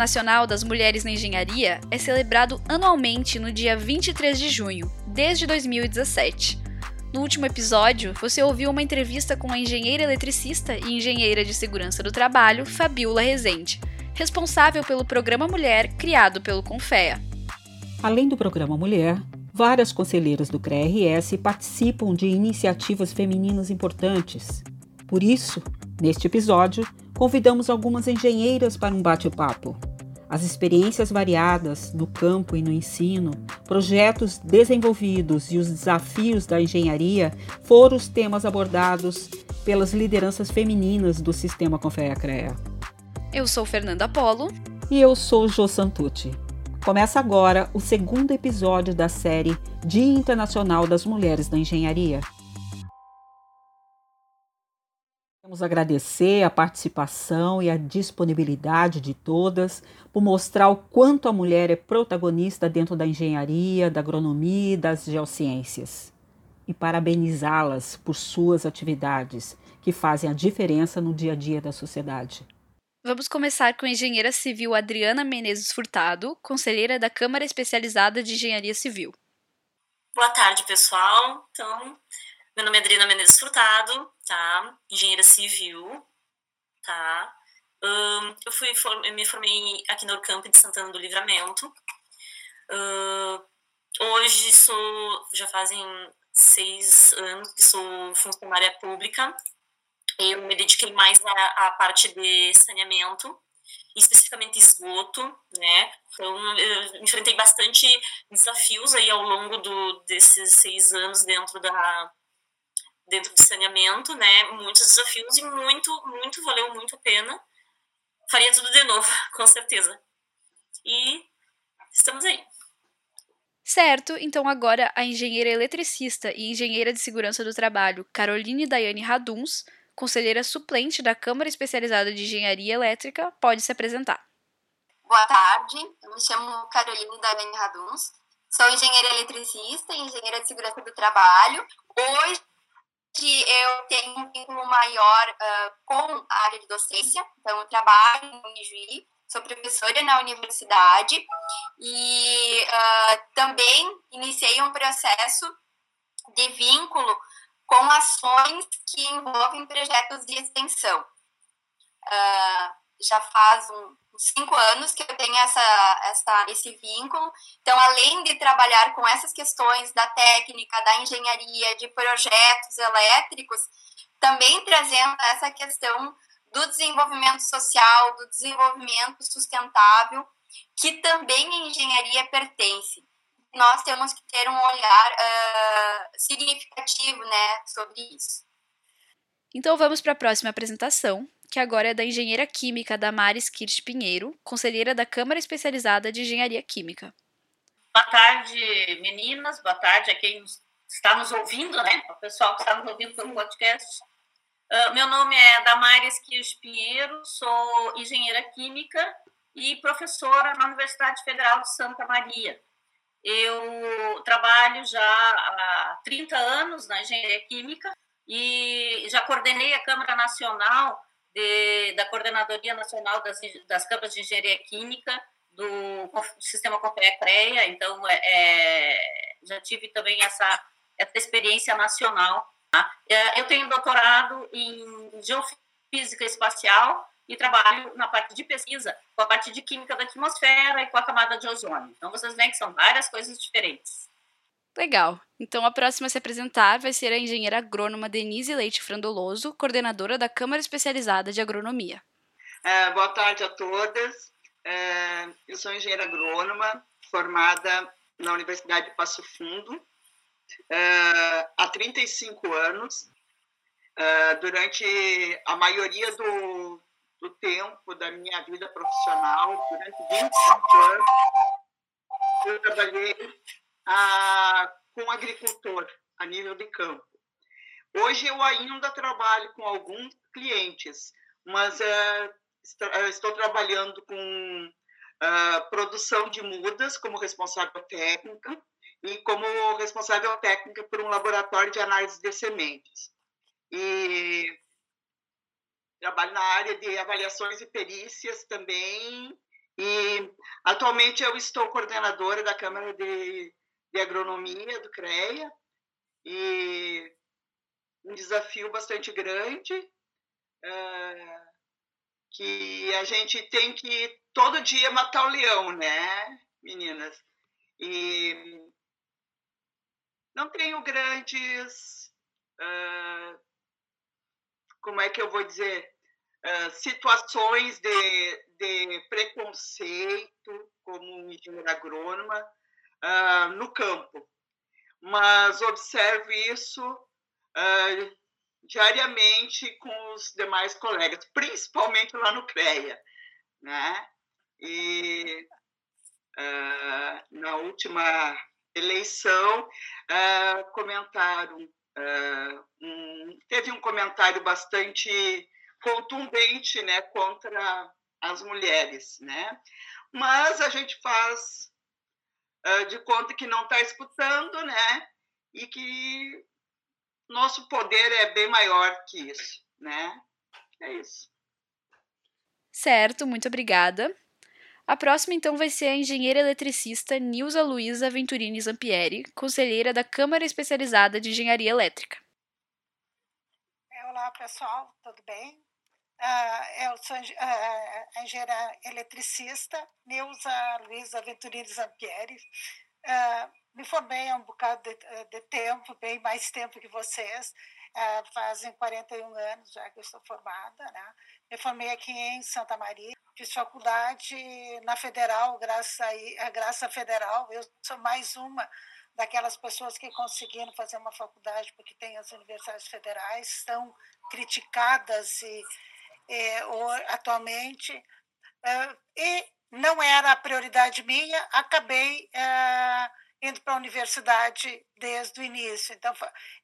Internacional das Mulheres na Engenharia é celebrado anualmente no dia 23 de junho, desde 2017. No último episódio, você ouviu uma entrevista com a engenheira eletricista e engenheira de segurança do trabalho, Fabiola Rezende, responsável pelo programa Mulher criado pelo Confea. Além do programa Mulher, várias conselheiras do CRERS participam de iniciativas femininas importantes. Por isso, neste episódio, convidamos algumas engenheiras para um bate-papo. As experiências variadas no campo e no ensino, projetos desenvolvidos e os desafios da engenharia foram os temas abordados pelas lideranças femininas do sistema Confea-CREA. Eu sou Fernanda Polo. E eu sou Jo Santucci. Começa agora o segundo episódio da série Dia Internacional das Mulheres na Engenharia. Queremos agradecer a participação e a disponibilidade de todas por mostrar o quanto a mulher é protagonista dentro da engenharia, da agronomia e das geociências. E parabenizá-las por suas atividades, que fazem a diferença no dia a dia da sociedade. Vamos começar com a engenheira civil Adriana Menezes Furtado, conselheira da Câmara Especializada de Engenharia Civil. Boa tarde, pessoal. Então, meu nome é Adriana Menezes Furtado, tá? Engenheira civil, tá? Um, eu fui eu me formei aqui no Urcamp de Santana do Livramento. Uh, hoje sou, já fazem seis anos que sou funcionária pública. Eu me dediquei mais à, à parte de saneamento, especificamente esgoto, né? Então, eu enfrentei bastante desafios aí ao longo do, desses seis anos dentro da dentro do saneamento, né? Muitos desafios e muito, muito valeu muito a pena. Faria tudo de novo, com certeza. E estamos aí. Certo, então agora a engenheira eletricista e engenheira de segurança do trabalho Caroline Daiane Raduns, conselheira suplente da Câmara Especializada de Engenharia Elétrica, pode se apresentar. Boa tarde, eu me chamo Caroline Daiane Raduns, sou engenheira eletricista e engenheira de segurança do trabalho. Hoje que eu tenho um vínculo maior uh, com a área de docência, então eu trabalho no Ijuí, sou professora na universidade e uh, também iniciei um processo de vínculo com ações que envolvem projetos de extensão. Uh, já faz um, cinco anos que eu tenho essa, essa, esse vínculo. Então, além de trabalhar com essas questões da técnica, da engenharia, de projetos elétricos, também trazendo essa questão do desenvolvimento social, do desenvolvimento sustentável, que também a engenharia pertence. Nós temos que ter um olhar uh, significativo né, sobre isso. Então vamos para a próxima apresentação, que agora é da engenheira química Damares Kirch Pinheiro, conselheira da Câmara Especializada de Engenharia Química. Boa tarde, meninas. Boa tarde a quem está nos ouvindo, né? O pessoal que está nos ouvindo pelo podcast. Uh, meu nome é Damares Kirch Pinheiro, sou engenheira química e professora na Universidade Federal de Santa Maria. Eu trabalho já há 30 anos na engenharia química e já coordenei a Câmara Nacional de, da Coordenadoria Nacional das, das Câmaras de Engenharia Química do Sistema COPEA-CREA, então é, é, já tive também essa, essa experiência nacional. Tá? É, eu tenho doutorado em Geofísica Espacial e trabalho na parte de pesquisa com a parte de Química da Atmosfera e com a camada de ozônio. Então, vocês veem que são várias coisas diferentes. Legal. Então a próxima a se apresentar vai ser a engenheira agrônoma Denise Leite Frandoloso, coordenadora da Câmara Especializada de Agronomia. É, boa tarde a todas. É, eu sou engenheira agrônoma, formada na Universidade de Passo Fundo é, há 35 anos. É, durante a maioria do, do tempo da minha vida profissional, durante 25 anos, eu trabalhei a, com agricultor a nível de campo. Hoje eu ainda trabalho com alguns clientes, mas é, estou trabalhando com uh, produção de mudas como responsável técnica e como responsável técnica por um laboratório de análise de sementes. E trabalho na área de avaliações e perícias também e atualmente eu estou coordenadora da Câmara de, de Agronomia do CREA e um desafio bastante grande uh, que a gente tem que todo dia matar o leão, né, meninas? E não tenho grandes, uh, como é que eu vou dizer, uh, situações de, de preconceito como engenheira agrônoma uh, no campo, mas observo isso diariamente com os demais colegas, principalmente lá no CREA, né? E na última eleição, uh, comentaram, uh, um, teve um comentário bastante contundente né, contra as mulheres. Né? Mas a gente faz uh, de conta que não está escutando né? e que nosso poder é bem maior que isso. Né? É isso. Certo, muito obrigada. A próxima, então, vai ser a engenheira eletricista Nilza Luiza Venturini Zampieri, conselheira da Câmara Especializada de Engenharia Elétrica. É, olá, pessoal, tudo bem? Uh, eu sou uh, a engenheira eletricista Nilza Luiza Venturini Zampieri. Uh, me formei há um bocado de, de, tempo, bem mais tempo que vocês. fazem 41 anos já que eu estou formada, né? Me formei aqui em Santa Maria, fiz faculdade na Federal, graças a, a Graça Federal. Eu sou mais uma daquelas pessoas que conseguiram fazer uma faculdade, porque tem as universidades federais, são criticadas e, e atualmente. Eh, e não era a prioridade minha, acabei eh, indo para a universidade desde o início. Então,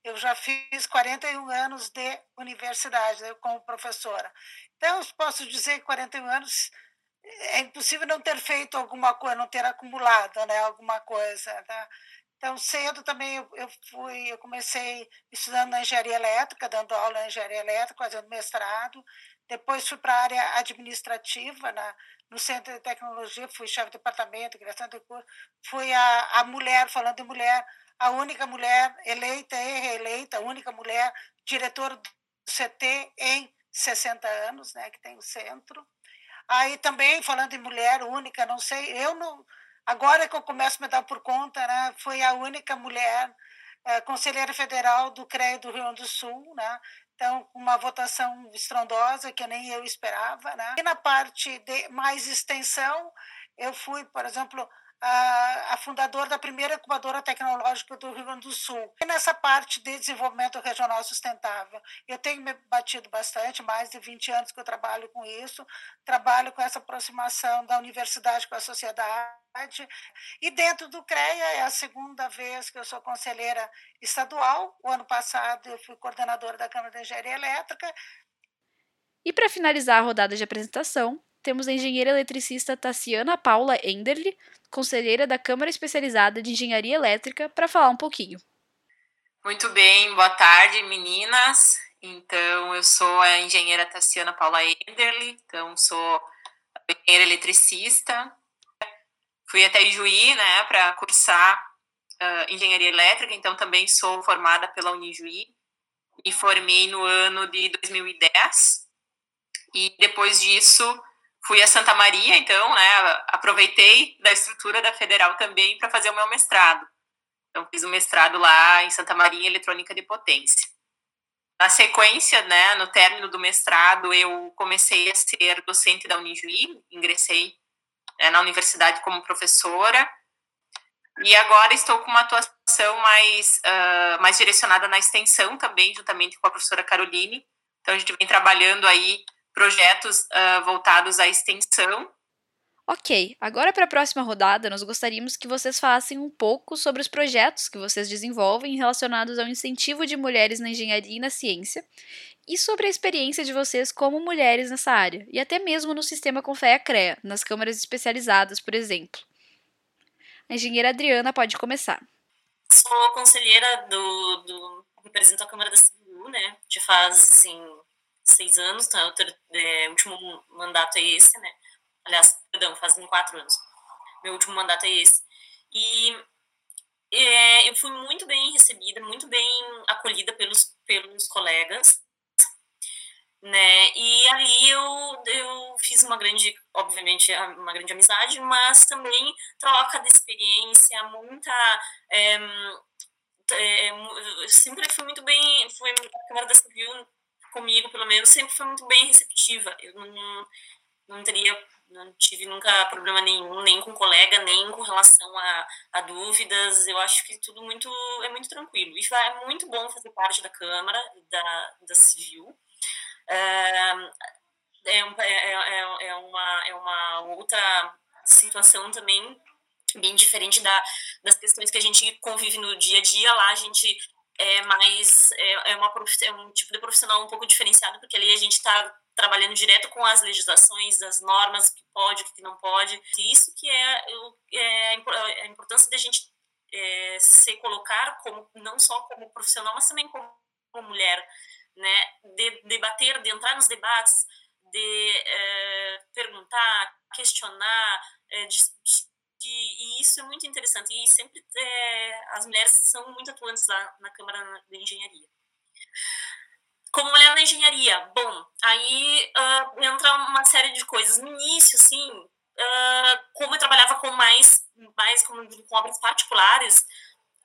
eu já fiz 41 anos de universidade né, como professora. Então, eu posso dizer que 41 anos é impossível não ter feito alguma coisa, não ter acumulado né, alguma coisa. Tá? Então, cedo também eu, eu fui, eu comecei estudando na engenharia elétrica, dando aula na engenharia elétrica, fazendo mestrado. Depois fui para a área administrativa, na, no Centro de Tecnologia, fui chefe de departamento, criação de curso. Fui a, a mulher, falando de mulher, a única mulher eleita e reeleita, a única mulher diretora do CT em 60 anos, né, que tem o centro. Aí também, falando em mulher única, não sei, eu não. Agora que eu começo a me dar por conta, né, fui a única mulher é, conselheira federal do CREA do Rio Grande do Sul, né? Então, uma votação estrondosa que nem eu esperava, né? E na parte de mais extensão, eu fui, por exemplo, a, fundadora da primeira incubadora tecnológica do Rio Grande do Sul. E nessa parte de desenvolvimento regional sustentável, eu tenho me batido bastante, mais de 20 anos que eu trabalho com isso, trabalho com essa aproximação da universidade com a sociedade. E dentro do CREA é a segunda vez que eu sou conselheira estadual. O ano passado eu fui coordenadora da Câmara de Engenharia Elétrica. E para finalizar a rodada de apresentação, temos a engenheira eletricista Tassiana Paula Enderle, conselheira da Câmara Especializada de Engenharia Elétrica, para falar um pouquinho. Muito bem, boa tarde, meninas. Então, eu sou a engenheira Tassiana Paula Enderle, então sou engenheira eletricista. Fui até Ijuí, né, para cursar uh, engenharia elétrica, então também sou formada pela Unijuí e formei no ano de 2010. E depois disso, Fui a Santa Maria, então, né, aproveitei da estrutura da Federal também para fazer o meu mestrado. Então, fiz o um mestrado lá em Santa Maria em Eletrônica de Potência. Na sequência, né, no término do mestrado, eu comecei a ser docente da Unijuí, ingressei né, na universidade como professora, e agora estou com uma atuação mais, uh, mais direcionada na extensão também, juntamente com a professora Caroline. Então, a gente vem trabalhando aí projetos uh, voltados à extensão. Ok, agora para a próxima rodada, nós gostaríamos que vocês falassem um pouco sobre os projetos que vocês desenvolvem relacionados ao incentivo de mulheres na engenharia e na ciência, e sobre a experiência de vocês como mulheres nessa área, e até mesmo no sistema Confea-CREA, nas câmaras especializadas, por exemplo. A engenheira Adriana pode começar. Sou conselheira do, do represento a Câmara da CIU, né, de faz assim, seis anos, então, é o, é, último mandato é esse, né? Aliás, perdão, fazem quatro anos. meu último mandato é esse. E é, eu fui muito bem recebida, muito bem acolhida pelos, pelos colegas, né? E ali eu, eu fiz uma grande, obviamente, uma grande amizade, mas também troca de experiência, muita. É, é, sempre fui muito bem, foi a Câmara da Civil comigo, pelo menos, sempre foi muito bem receptiva. Eu não, não teria não tive nunca problema nenhum, nem com colega, nem com relação a, a dúvidas. Eu acho que tudo muito é muito tranquilo. E é muito bom fazer parte da Câmara, da, da Civil. É, é, é, é, uma, é uma outra situação também bem diferente da, das questões que a gente convive no dia a dia. Lá a gente é mais é, é, uma, é um tipo de profissional um pouco diferenciado, porque ali a gente está trabalhando direto com as legislações, das normas, o que pode, o que não pode. E isso que é, é a importância da gente é, se colocar como não só como profissional, mas também como, como mulher, né? De debater, de entrar nos debates, de é, perguntar, questionar, é, discutir, e isso é muito interessante. E sempre é, as mulheres são muito atuantes lá na Câmara de Engenharia. Como mulher na engenharia, bom, aí uh, entra uma série de coisas. No início, assim, uh, como eu trabalhava com mais, mais com, com obras particulares,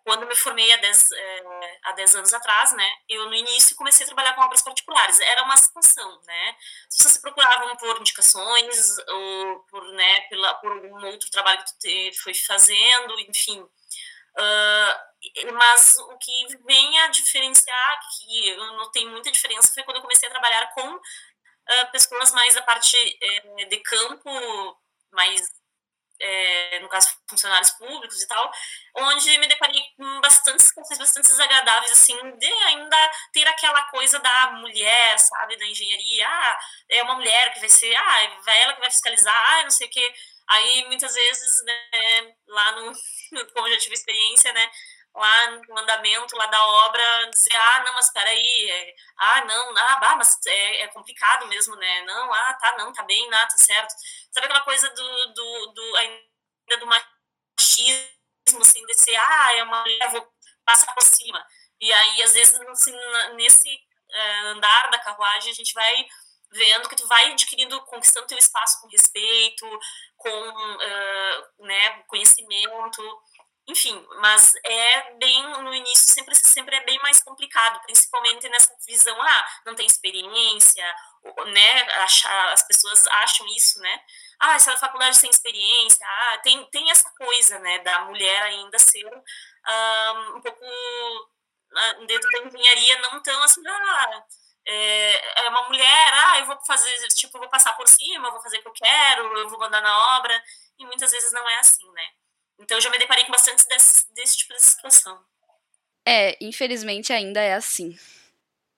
quando me formei há 10, eh, há 10 anos atrás, né, eu no início comecei a trabalhar com obras particulares. Era uma situação, né? As pessoas se procuravam por indicações ou por, né, pela, por algum outro trabalho que tu te, foi fazendo, enfim. Uh, mas o que vem a diferenciar, que eu notei muita diferença, foi quando eu comecei a trabalhar com uh, pessoas mais da parte é, de campo, mais, é, no caso, funcionários públicos e tal, onde me deparei com bastantes situações bastante desagradáveis, assim, de ainda ter aquela coisa da mulher, sabe, da engenharia, ah, é uma mulher que vai ser, ah, é ela que vai fiscalizar, ah, não sei o quê. Aí, muitas vezes, né, lá no, como já tive experiência, né, lá no andamento lá da obra dizer, ah, não, mas peraí, é, ah, não, ah, bah, mas é, é, complicado mesmo, né? Não, ah, tá, não, tá bem, tá certo. Sabe aquela coisa do, do, do ainda do machismo, assim, de ser, ah, é uma mulher, vou passar por cima. E aí, às vezes, assim, nesse é, andar da carruagem, a gente vai vendo que tu vai adquirindo, conquistando teu espaço com respeito, com uh, né, conhecimento, enfim, mas é bem, no início sempre, sempre é bem mais complicado, principalmente nessa visão, ah, não tem experiência, né, achar, as pessoas acham isso, né, ah, essa faculdade sem experiência, ah, tem, tem essa coisa, né, da mulher ainda ser um, um pouco, ah, dentro da engenharia, não tão assim, ah, é, é, uma mulher, ah, eu vou fazer, tipo, vou passar por cima, eu vou fazer o que eu quero, eu vou mandar na obra, e muitas vezes não é assim, né. Então eu já me deparei com bastante desse, desse tipo de situação. É, infelizmente ainda é assim.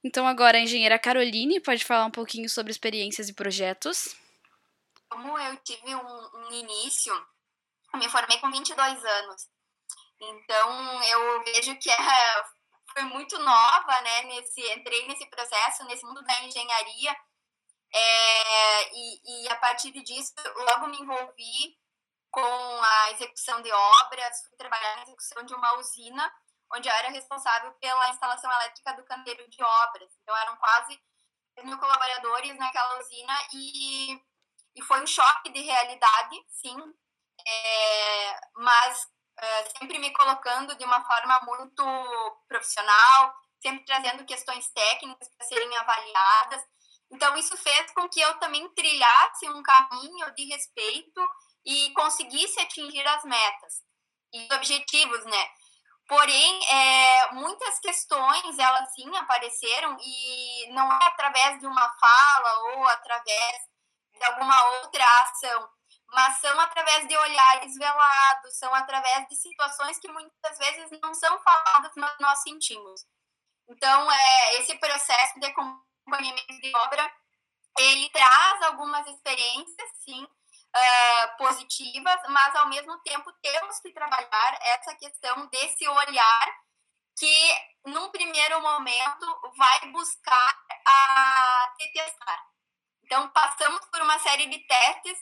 Então agora a engenheira Caroline pode falar um pouquinho sobre experiências e projetos. Como eu tive um, um início, eu me formei com 22 anos. Então eu vejo que é, foi muito nova, né? Nesse, entrei nesse processo, nesse mundo da engenharia. É, e, e a partir disso, logo me envolvi com a execução de obras, fui trabalhar na execução de uma usina, onde eu era responsável pela instalação elétrica do canteiro de obras. Então, eram quase mil colaboradores naquela usina e, e foi um choque de realidade, sim, é, mas é, sempre me colocando de uma forma muito profissional, sempre trazendo questões técnicas para serem avaliadas. Então, isso fez com que eu também trilhasse um caminho de respeito e conseguisse atingir as metas e objetivos, né? Porém, é, muitas questões, elas sim apareceram e não é através de uma fala ou através de alguma outra ação, mas são através de olhares velados, são através de situações que muitas vezes não são faladas, mas nós sentimos. Então, é, esse processo de acompanhamento de obra, ele traz algumas experiências, sim, uh, positivas, mas ao mesmo tempo temos que trabalhar essa questão desse olhar que, num primeiro momento, vai buscar a te testar. Então, passamos por uma série de testes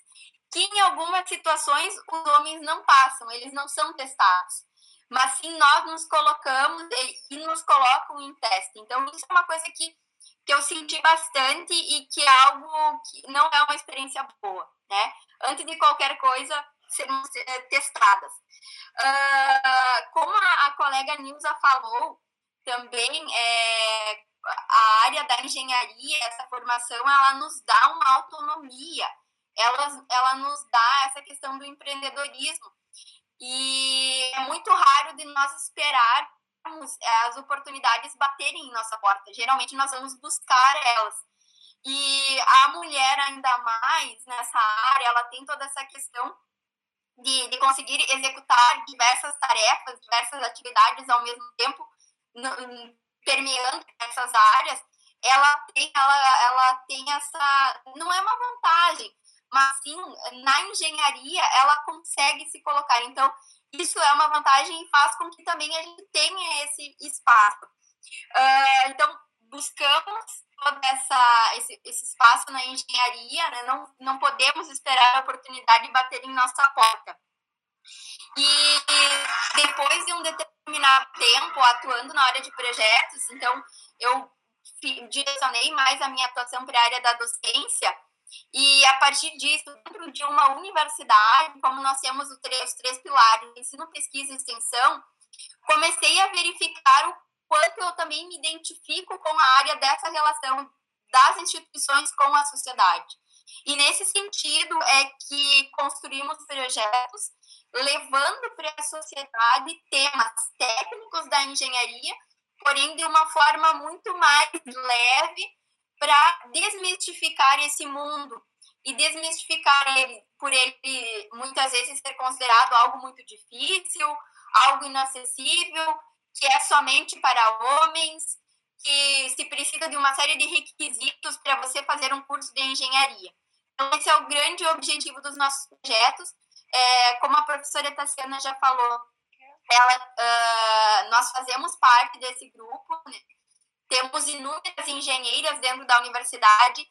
que em algumas situações os homens não passam, eles não são testados. Mas sim nós nos colocamos e nos colocam em teste. Então, isso é uma coisa que, que eu senti bastante e que é algo que não é uma experiência boa, né? Antes de qualquer coisa, sermos eh, testadas. Uh, como a, a, colega Nilza falou, também é, a área da engenharia, essa formação, ela nos dá uma autonomia, ela, ela nos dá essa questão do empreendedorismo. E é muito raro de nós esperarmos as oportunidades baterem em nossa porta. Geralmente nós vamos buscar elas. E a mulher, ainda mais nessa área, ela tem toda essa questão de, de conseguir executar diversas tarefas, diversas atividades ao mesmo tempo, permeando essas áreas, ela tem, ela, ela tem essa. Não é uma vantagem, mas sim, na engenharia, ela consegue se colocar. Então, isso é uma vantagem e faz com que também a gente tenha esse espaço. Uh, então, buscamos todo essa, esse, esse espaço na engenharia, né? não, não podemos esperar a oportunidade de bater em nossa porta. E depois de um determinado tempo atuando na área de projetos, então eu direcionei mais a minha atuação para a área da docência, e a partir disso, dentro de uma universidade, como nós temos os três, os três pilares, ensino, pesquisa e extensão, comecei a verificar o quanto eu também me identifico com a área dessa relação das instituições com a sociedade. E nesse sentido é que construímos projetos levando para a sociedade temas técnicos da engenharia, porém de uma forma muito mais leve para desmistificar esse mundo e desmistificar ele por ele muitas vezes ser considerado algo muito difícil, algo inacessível que é somente para homens, que se precisa de uma série de requisitos para você fazer um curso de engenharia. Então, esse é o grande objetivo dos nossos projetos. É, como a professora Tassiana já falou, ela, uh, nós fazemos parte desse grupo, né? temos inúmeras engenheiras dentro da universidade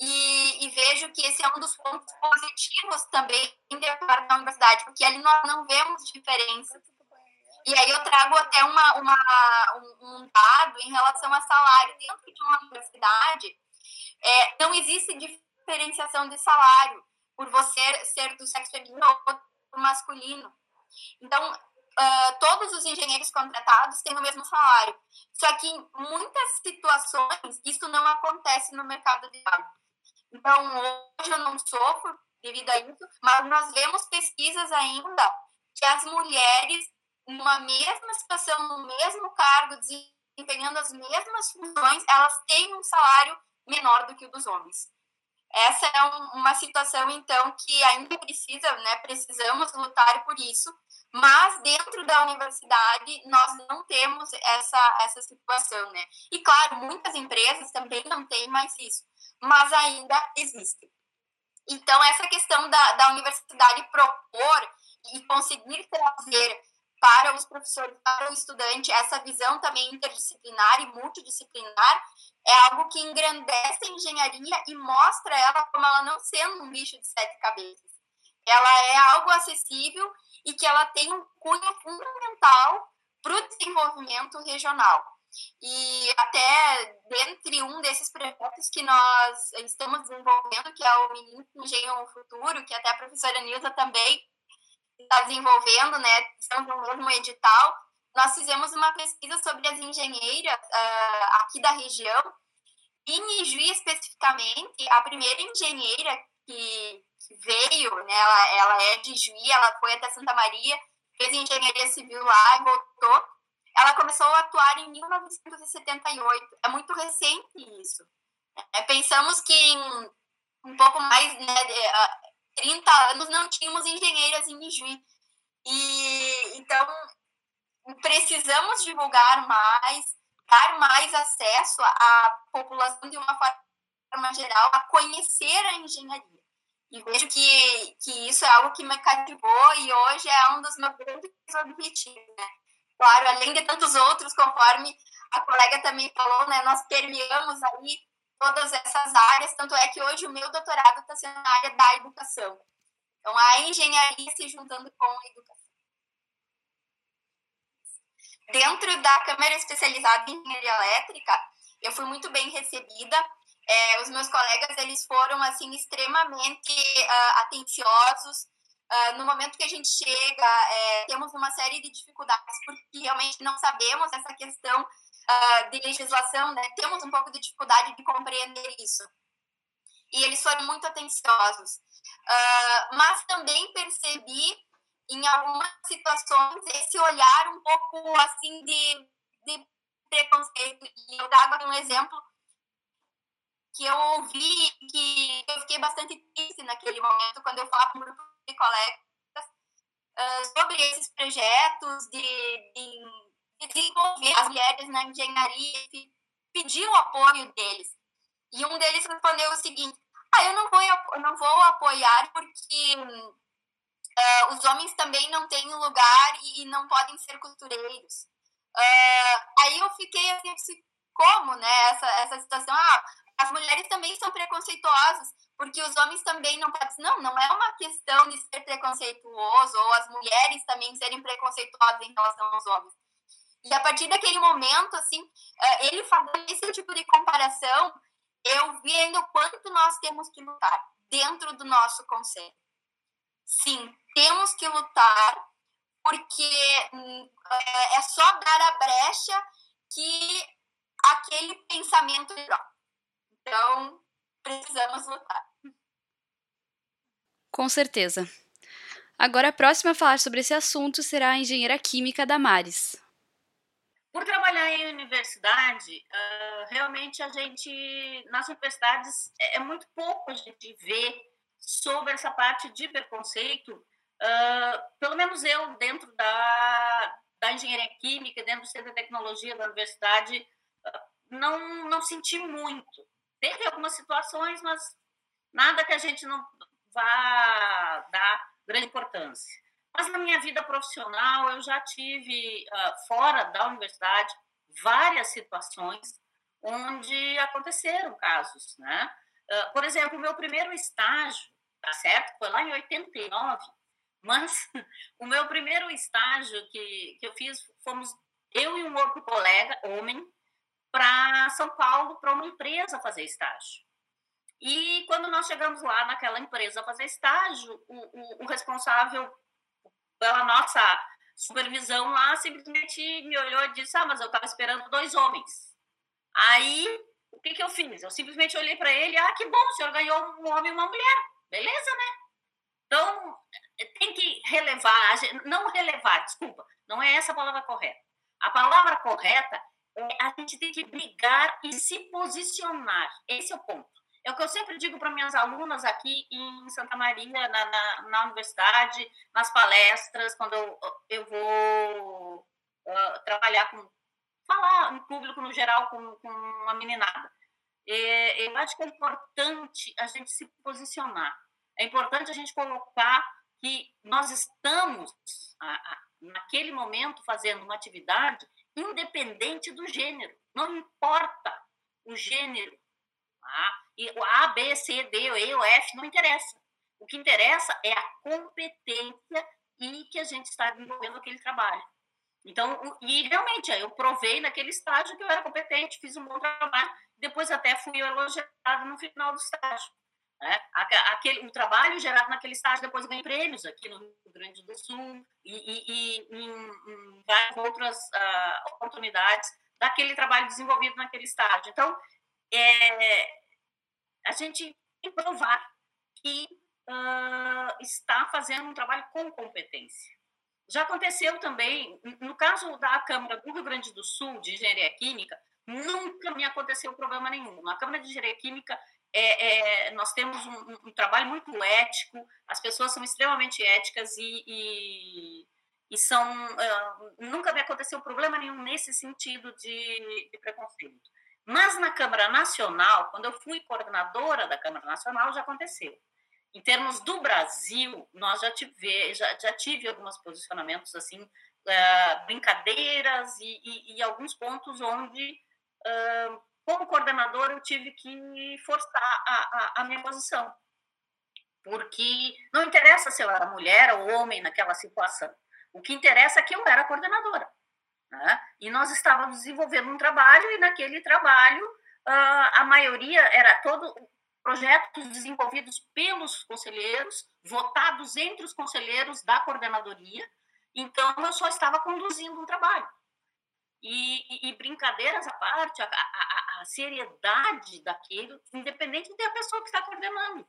e, e, vejo que esse é um dos pontos positivos também dentro da universidade, porque ali nós não vemos diferença e aí eu trago até uma, uma, um, dado em relação a salário dentro de uma universidade. É, não existe diferenciação de salário por você ser do sexo feminino ou masculino. Então, uh, todos os engenheiros contratados têm o mesmo salário. Só que em muitas situações isso não acontece no mercado de trabalho. Então, hoje eu não sofro devido a isso, mas nós vemos pesquisas ainda que as mulheres numa mesma situação, no mesmo cargo, desempenhando as mesmas funções, elas têm um salário menor do que o dos homens. Essa é um, uma situação, então, que ainda precisa, né, precisamos lutar por isso, mas dentro da universidade nós não temos essa, essa situação, né? E, claro, muitas empresas também não têm mais isso, mas ainda existe. Então, essa questão da, da universidade propor e conseguir trazer para os professores, para o estudante, essa visão também interdisciplinar e multidisciplinar é algo que engrandece a engenharia e mostra ela como ela não sendo um bicho de sete cabeças. Ela é algo acessível e que ela tem um cunho fundamental para o desenvolvimento regional. E até dentre um desses projetos que nós estamos desenvolvendo, que é o Menino Engenho Futuro, que até a professora Nilza também está desenvolvendo, né, estamos no mesmo edital, nós fizemos uma pesquisa sobre as engenheiras uh, aqui da região. Em Ijuí, especificamente, a primeira engenheira que, veio, né, ela, ela é de Ijuí, ela foi até Santa Maria, fez engenharia civil lá e voltou. Ela começou a atuar em 1978. É muito recente isso. É, pensamos que em um pouco mais, né, 30 anos não tínhamos engenheiras em Ijuí. E então precisamos divulgar mais, dar mais acesso à população de uma forma geral a conhecer a engenharia. E vejo que, que isso é algo que me cativou e hoje é um dos meus grandes objetivos. Né? Claro, além de tantos outros, conforme a colega também falou, né, nós permeamos aí todas essas áreas, tanto é que hoje o meu doutorado está sendo na área da educação. Então, a engenharia se juntando com a educação. Dentro da Câmara Especializada em Engenharia Elétrica, eu fui muito bem recebida. É, os meus colegas eles foram assim extremamente uh, atenciosos. Uh, no momento que a gente chega, é, temos uma série de dificuldades porque realmente não sabemos essa questão uh, de legislação, né? Temos um pouco de dificuldade de compreender isso. E eles foram muito atenciosos. mas também percebi em algumas situações esse olhar um pouco assim de, de preconceito. E eu trago um exemplo que eu ouvi, que eu fiquei bastante triste naquele momento, quando eu falava com um grupo de colegas uh, sobre esses projetos de, de, de, desenvolver as mulheres na engenharia, pediam o apoio deles. E um deles respondeu o seguinte: ah, eu não vou, eu não vou apoiar porque uh, os homens também não têm lugar e, e não podem ser costureiros. Uh, aí eu fiquei assim, como, né, essa, essa situação, ah, as mulheres também são preconceituosas, porque os homens também não podem. Não, não é uma questão de ser preconceituoso, ou as mulheres também serem preconceituosas em relação aos homens. E a partir daquele momento, assim, eh, ele fazendo esse tipo de comparação, eu vi ainda o quanto nós temos que lutar dentro do nosso conselho. Sim, temos que lutar porque hum, é, é só dar a brecha que aquele pensamento virou. Então, precisamos lutar. Com certeza. Agora, a próxima a falar sobre esse assunto será a engenheira química Damares. Por trabalhar em universidade, uh, realmente a gente, nas universidades, é, é muito pouco a gente vê sobre essa parte de preconceito Uh, pelo menos eu, dentro da, da engenharia química, dentro do centro de tecnologia da universidade, uh, não, não senti muito. Teve algumas situações, mas nada que a gente não vá dar grande importância. Mas na minha vida profissional, eu já tive, uh, fora da universidade, várias situações onde aconteceram casos, né? por exemplo, o meu primeiro estágio, tá certo? Foi lá em 89, mas o meu primeiro estágio que, que eu fiz, fomos eu e um outro colega, homem, para São Paulo, para uma empresa fazer estágio. E quando nós chegamos lá naquela empresa fazer estágio, o, o, o responsável pela nossa supervisão lá simplesmente me olhou e disse: Ah, mas eu estava esperando dois homens. Aí, o que, que eu fiz? Eu simplesmente olhei para ele: Ah, que bom, o senhor ganhou um homem e uma mulher. Beleza, né? Então, tem que relevar, não relevar, desculpa, não é essa a palavra correta. A palavra correta é a gente tem que brigar e se posicionar. Esse é o ponto. É o que eu sempre digo para minhas alunas aqui em Santa Maria, na, na, na universidade, nas palestras, quando eu, eu vou uh, trabalhar com. falar em público no geral com, com uma meninada. É, eu acho que é importante a gente se posicionar é importante a gente colocar que nós estamos, naquele momento, fazendo uma atividade independente do gênero. Não importa o gênero. Tá? E o A, B, C, D, E, o F, não interessa. O que interessa é a competência e que a gente está desenvolvendo aquele trabalho. Então, e realmente, eu provei naquele estágio que eu era competente, fiz um bom trabalho, depois até fui elogiada no final do estágio. Né? Aquele, o trabalho gerado naquele estágio depois ganha prêmios aqui no Rio Grande do Sul e, e, e em, em, várias outras uh, oportunidades daquele trabalho desenvolvido naquele estágio. Então, é, a gente provar que uh, está fazendo um trabalho com competência. Já aconteceu também, no caso da Câmara do Rio Grande do Sul, de Engenharia Química, nunca me aconteceu problema nenhum. Na Câmara de Engenharia Química, é, é, nós temos um, um, trabalho muito ético, as pessoas são extremamente éticas e, e, e são. Uh, nunca me aconteceu problema nenhum nesse sentido de, de, preconceito. Mas na Câmara Nacional, quando eu fui coordenadora da Câmara Nacional, já aconteceu. Em termos do Brasil, nós já tive, já, já tive alguns posicionamentos assim, uh, brincadeiras e, e, e, alguns pontos onde uh, como coordenador, eu tive que forçar a, a, a minha posição. porque não interessa se eu era mulher ou homem naquela situação. O que interessa é que eu era coordenadora. Né? E nós estávamos desenvolvendo um trabalho, e naquele trabalho, uh, a maioria era todo projetos desenvolvidos pelos conselheiros, votados entre os conselheiros da coordenadoria. Então, eu só estava conduzindo um trabalho. E, e, e brincadeiras à parte, a, a, a, seriedade daquilo, independente da pessoa que está coordenando.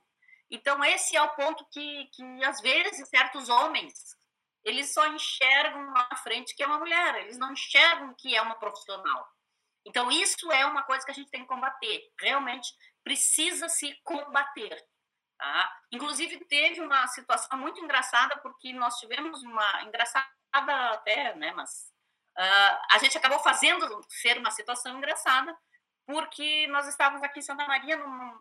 Então, esse é o ponto que, que às vezes, certos homens, eles só enxergam lá na frente que é uma mulher, eles não enxergam que é uma profissional. Então, isso é uma coisa que a gente tem que combater. Realmente precisa se combater. Tá? Inclusive, teve uma situação muito engraçada, porque nós tivemos uma. engraçada até, né? Mas uh, a gente acabou fazendo ser uma situação engraçada, porque nós estávamos aqui em Santa Maria num,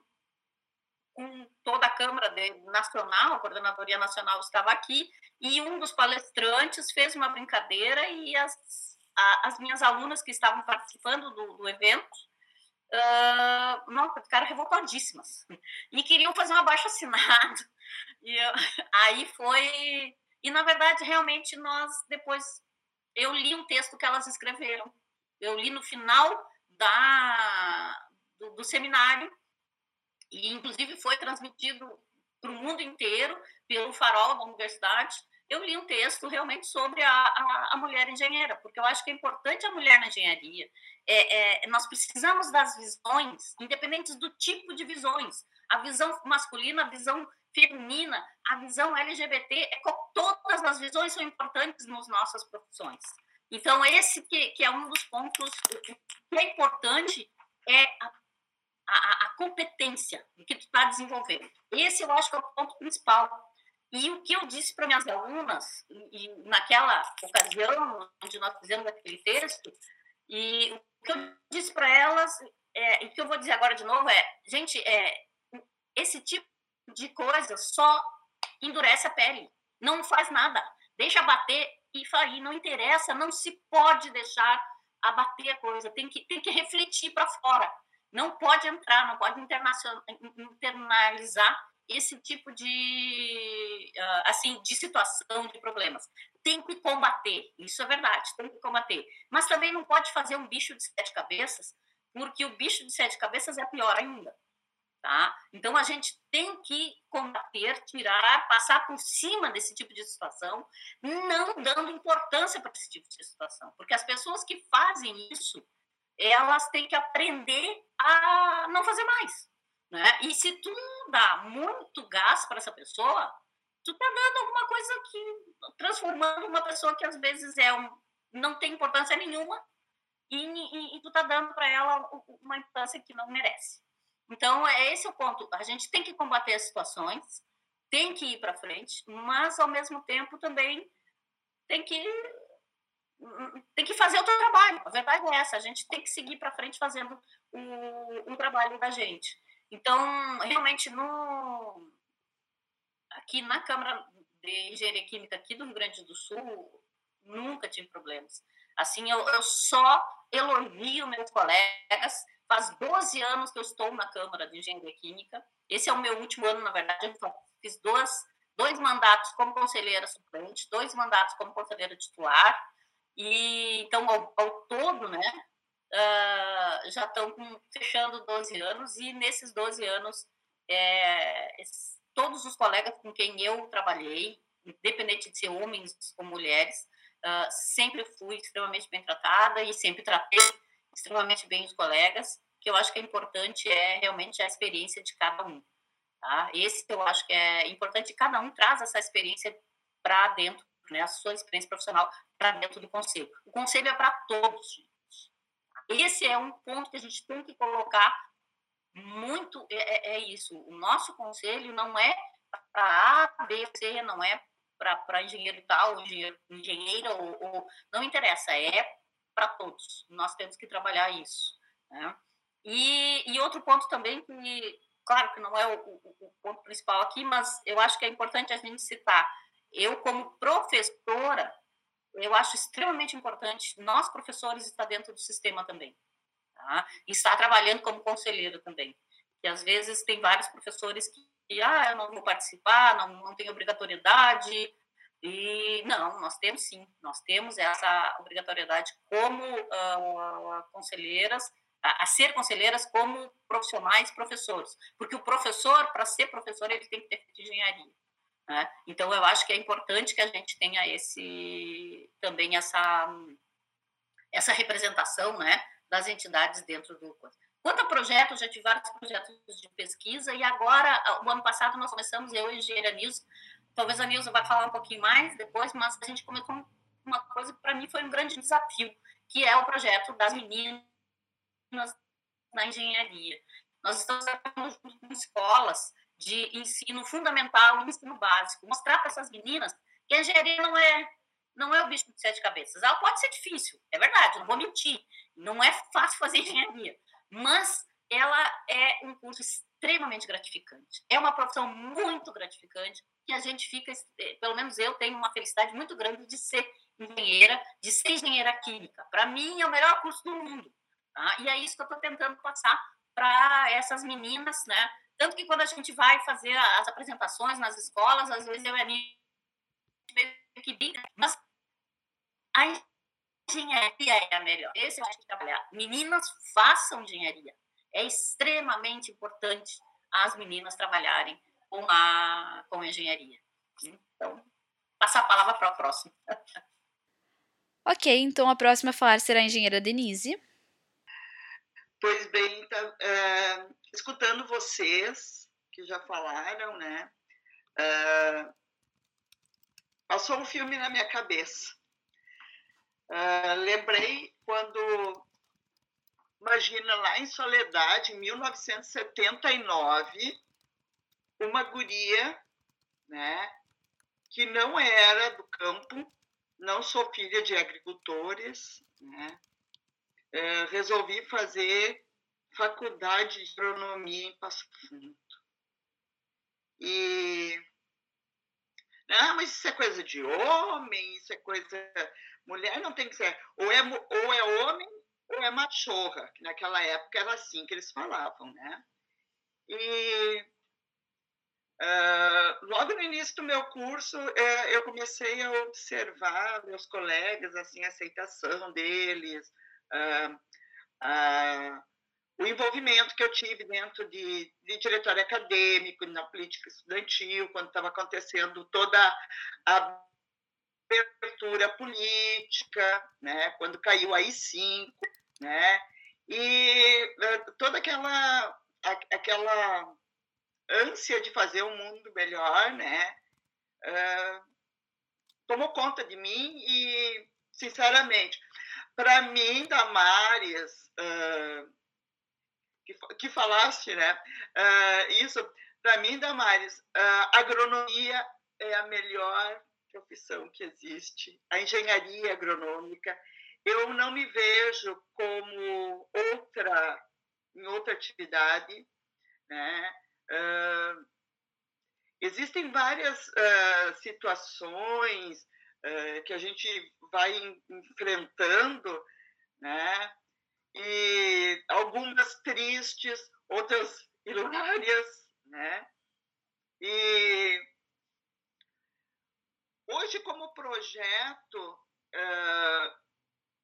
toda a Câmara Nacional, a Coordenadoria Nacional estava aqui, e um dos palestrantes fez uma brincadeira e as, a, as minhas alunas que estavam participando do, do evento uh, não, ficaram revoltadíssimas e queriam fazer um abaixo assinado. E eu, aí foi. E na verdade, realmente, nós depois. Eu li um texto que elas escreveram. Eu li no final da, do, do seminário e inclusive foi transmitido para o mundo inteiro pelo Farol da Universidade. Eu li um texto realmente sobre a, a, a mulher engenheira, porque eu acho que é importante a mulher na engenharia. É, é, nós precisamos das visões, independentes do tipo de visões. A visão masculina, a visão feminina, a visão LGBT, é, todas as visões são importantes nas nossas profissões. Então, esse que, que é um dos pontos que é importante é a, a competência que tu está desenvolvendo. Esse eu acho que é o ponto principal. E o que eu disse para minhas alunas, e, naquela ocasião onde nós fizemos aquele texto, e o que eu disse para elas, é, e o que eu vou dizer agora de novo é, gente, é, esse tipo de coisa só endurece a pele, não faz nada, deixa bater e falir, não interessa, não se pode deixar abater a coisa, tem que, tem que refletir para fora não pode entrar, não pode internalizar esse tipo de ah, assim de situação, de problemas. Tem que combater, isso é verdade, tem que combater. Mas também não pode fazer um bicho de sete cabeças, porque o bicho de sete cabeças é pior ainda. Tá? Então a gente tem que combater, tirar, passar por cima desse tipo de situação, não dando importância para esse tipo de situação, porque as pessoas que fazem isso elas têm que aprender a não fazer mais. Né? E se tu dá muito gás para essa pessoa, tu tá dando alguma coisa que transformando uma pessoa que às vezes é um, não tem importância nenhuma e, e, e tu tá dando para ela uma importância que não merece. Então é esse o ponto. A gente tem que combater as situações, tem que ir para frente, mas ao mesmo tempo também tem que tem que fazer o teu trabalho. A verdade é essa, a gente tem que seguir para frente fazendo o, o trabalho da gente. Então, realmente, no, aqui na Câmara de Engenharia Química aqui do Rio Grande do Sul, nunca tive problemas. Assim, eu, eu só elogio meus colegas. Faz 12 anos que eu estou na Câmara de Engenharia Química. Esse é o meu último ano, na verdade. Eu fiz dois, dois mandatos como conselheira suplente, dois mandatos como conselheira titular e então, ao, ao todo, né, uh, já estão fechando 12 anos, e nesses 12 anos, é, todos os colegas com quem eu trabalhei, independente de ser homens ou mulheres, uh, sempre fui extremamente bem tratada e sempre tratei extremamente bem os colegas, que eu acho que é importante é realmente a experiência de cada um. Tá? Esse eu acho que é importante, cada um traz essa experiência para dentro né, a sua experiência profissional para dentro do conselho. O conselho é para todos. Esse é um ponto que a gente tem que colocar muito, é, é, é isso. O nosso conselho não é para A, B, C, não é para engenheiro tal, engenheiro, engenheira, ou, ou não interessa, é para todos. Nós temos que trabalhar isso. Né? E, e outro ponto também que, claro que não é o, o, o ponto principal aqui, mas eu acho que é importante a gente citar eu, como professora, eu acho extremamente importante nós, professores, estar dentro do sistema também. Tá? E estar trabalhando como conselheiro também. Que às vezes tem vários professores que ah, eu não vou participar, não, não tenho obrigatoriedade. E não, nós temos sim, nós temos essa obrigatoriedade como uh, conselheiras, a, a, ser conselheiras como profissionais professores, porque o professor, para ser professor, ele tem que ter engenharia. Né? Então, eu acho que é importante que a gente tenha esse também essa essa representação, né, das entidades dentro do Quanto a projetos, já tive vários projetos de pesquisa e agora, o ano passado, nós começamos, eu e a engenheira Nilson, talvez a Nilson vai falar um pouquinho mais depois, mas a gente começou uma coisa que para mim foi um grande desafio, que é o projeto das meninas na engenharia. Nós estamos com escolas de ensino fundamental ensino básico, mostrar para essas meninas que a engenharia não é não é o bicho de sete cabeças. Ela pode ser difícil, é verdade, não vou mentir. Não é fácil fazer engenharia, mas ela é um curso extremamente gratificante. É uma profissão muito gratificante que a gente fica, eh, pelo menos eu tenho uma felicidade muito grande de ser engenheira, de ser engenheira química. Para mim é o melhor curso do mundo. Tá? E é isso que eu estou tentando passar para essas meninas, né? Tanto que quando a gente vai fazer as apresentações nas escolas, às vezes eu e a minha que brinca, mas a engenharia é a melhor. Esse eu acho que trabalhar. Meninas, façam engenharia. É extremamente importante as meninas trabalharem com a, com a engenharia. Então, passar a palavra para o próximo. ok, então a próxima a falar será a engenheira Denise. Pois bem, é, escutando vocês, que já falaram, né? É, passou um filme na minha cabeça. É, lembrei quando, imagina, lá em Soledade, em 1979, uma guria, né, que não era do campo, não sou filha de agricultores, né, é, resolvi fazer faculdade de agronomia em Passo Fundo. E não, mas isso é coisa de homem, isso é coisa. Mulher não tem que ser. Ou é, ou é homem ou é machorra, que naquela época era assim que eles falavam, né? E uh, logo no início do meu curso, uh, eu comecei a observar meus colegas, assim, a aceitação deles, uh, o envolvimento que eu tive dentro de, de diretório acadêmico, na política estudantil, quando estava acontecendo toda a abertura política, né, quando caiu a I-5, né, e eh, toda aquela, aquela ânsia de fazer um mundo melhor, né, uh, tomou conta de mim e, sinceramente, para mim, Damares, uh, que, que falaste, né? Uh, isso, para mim, Damares, uh, agronomia é a melhor profissão que existe. A engenharia agronômica, eu não me vejo como outra, em outra atividade, né? Uh, existem várias uh, situações uh, que a gente vai enfrentando, né? e algumas tristes, outras hilárias, né? E hoje, como projeto, uh,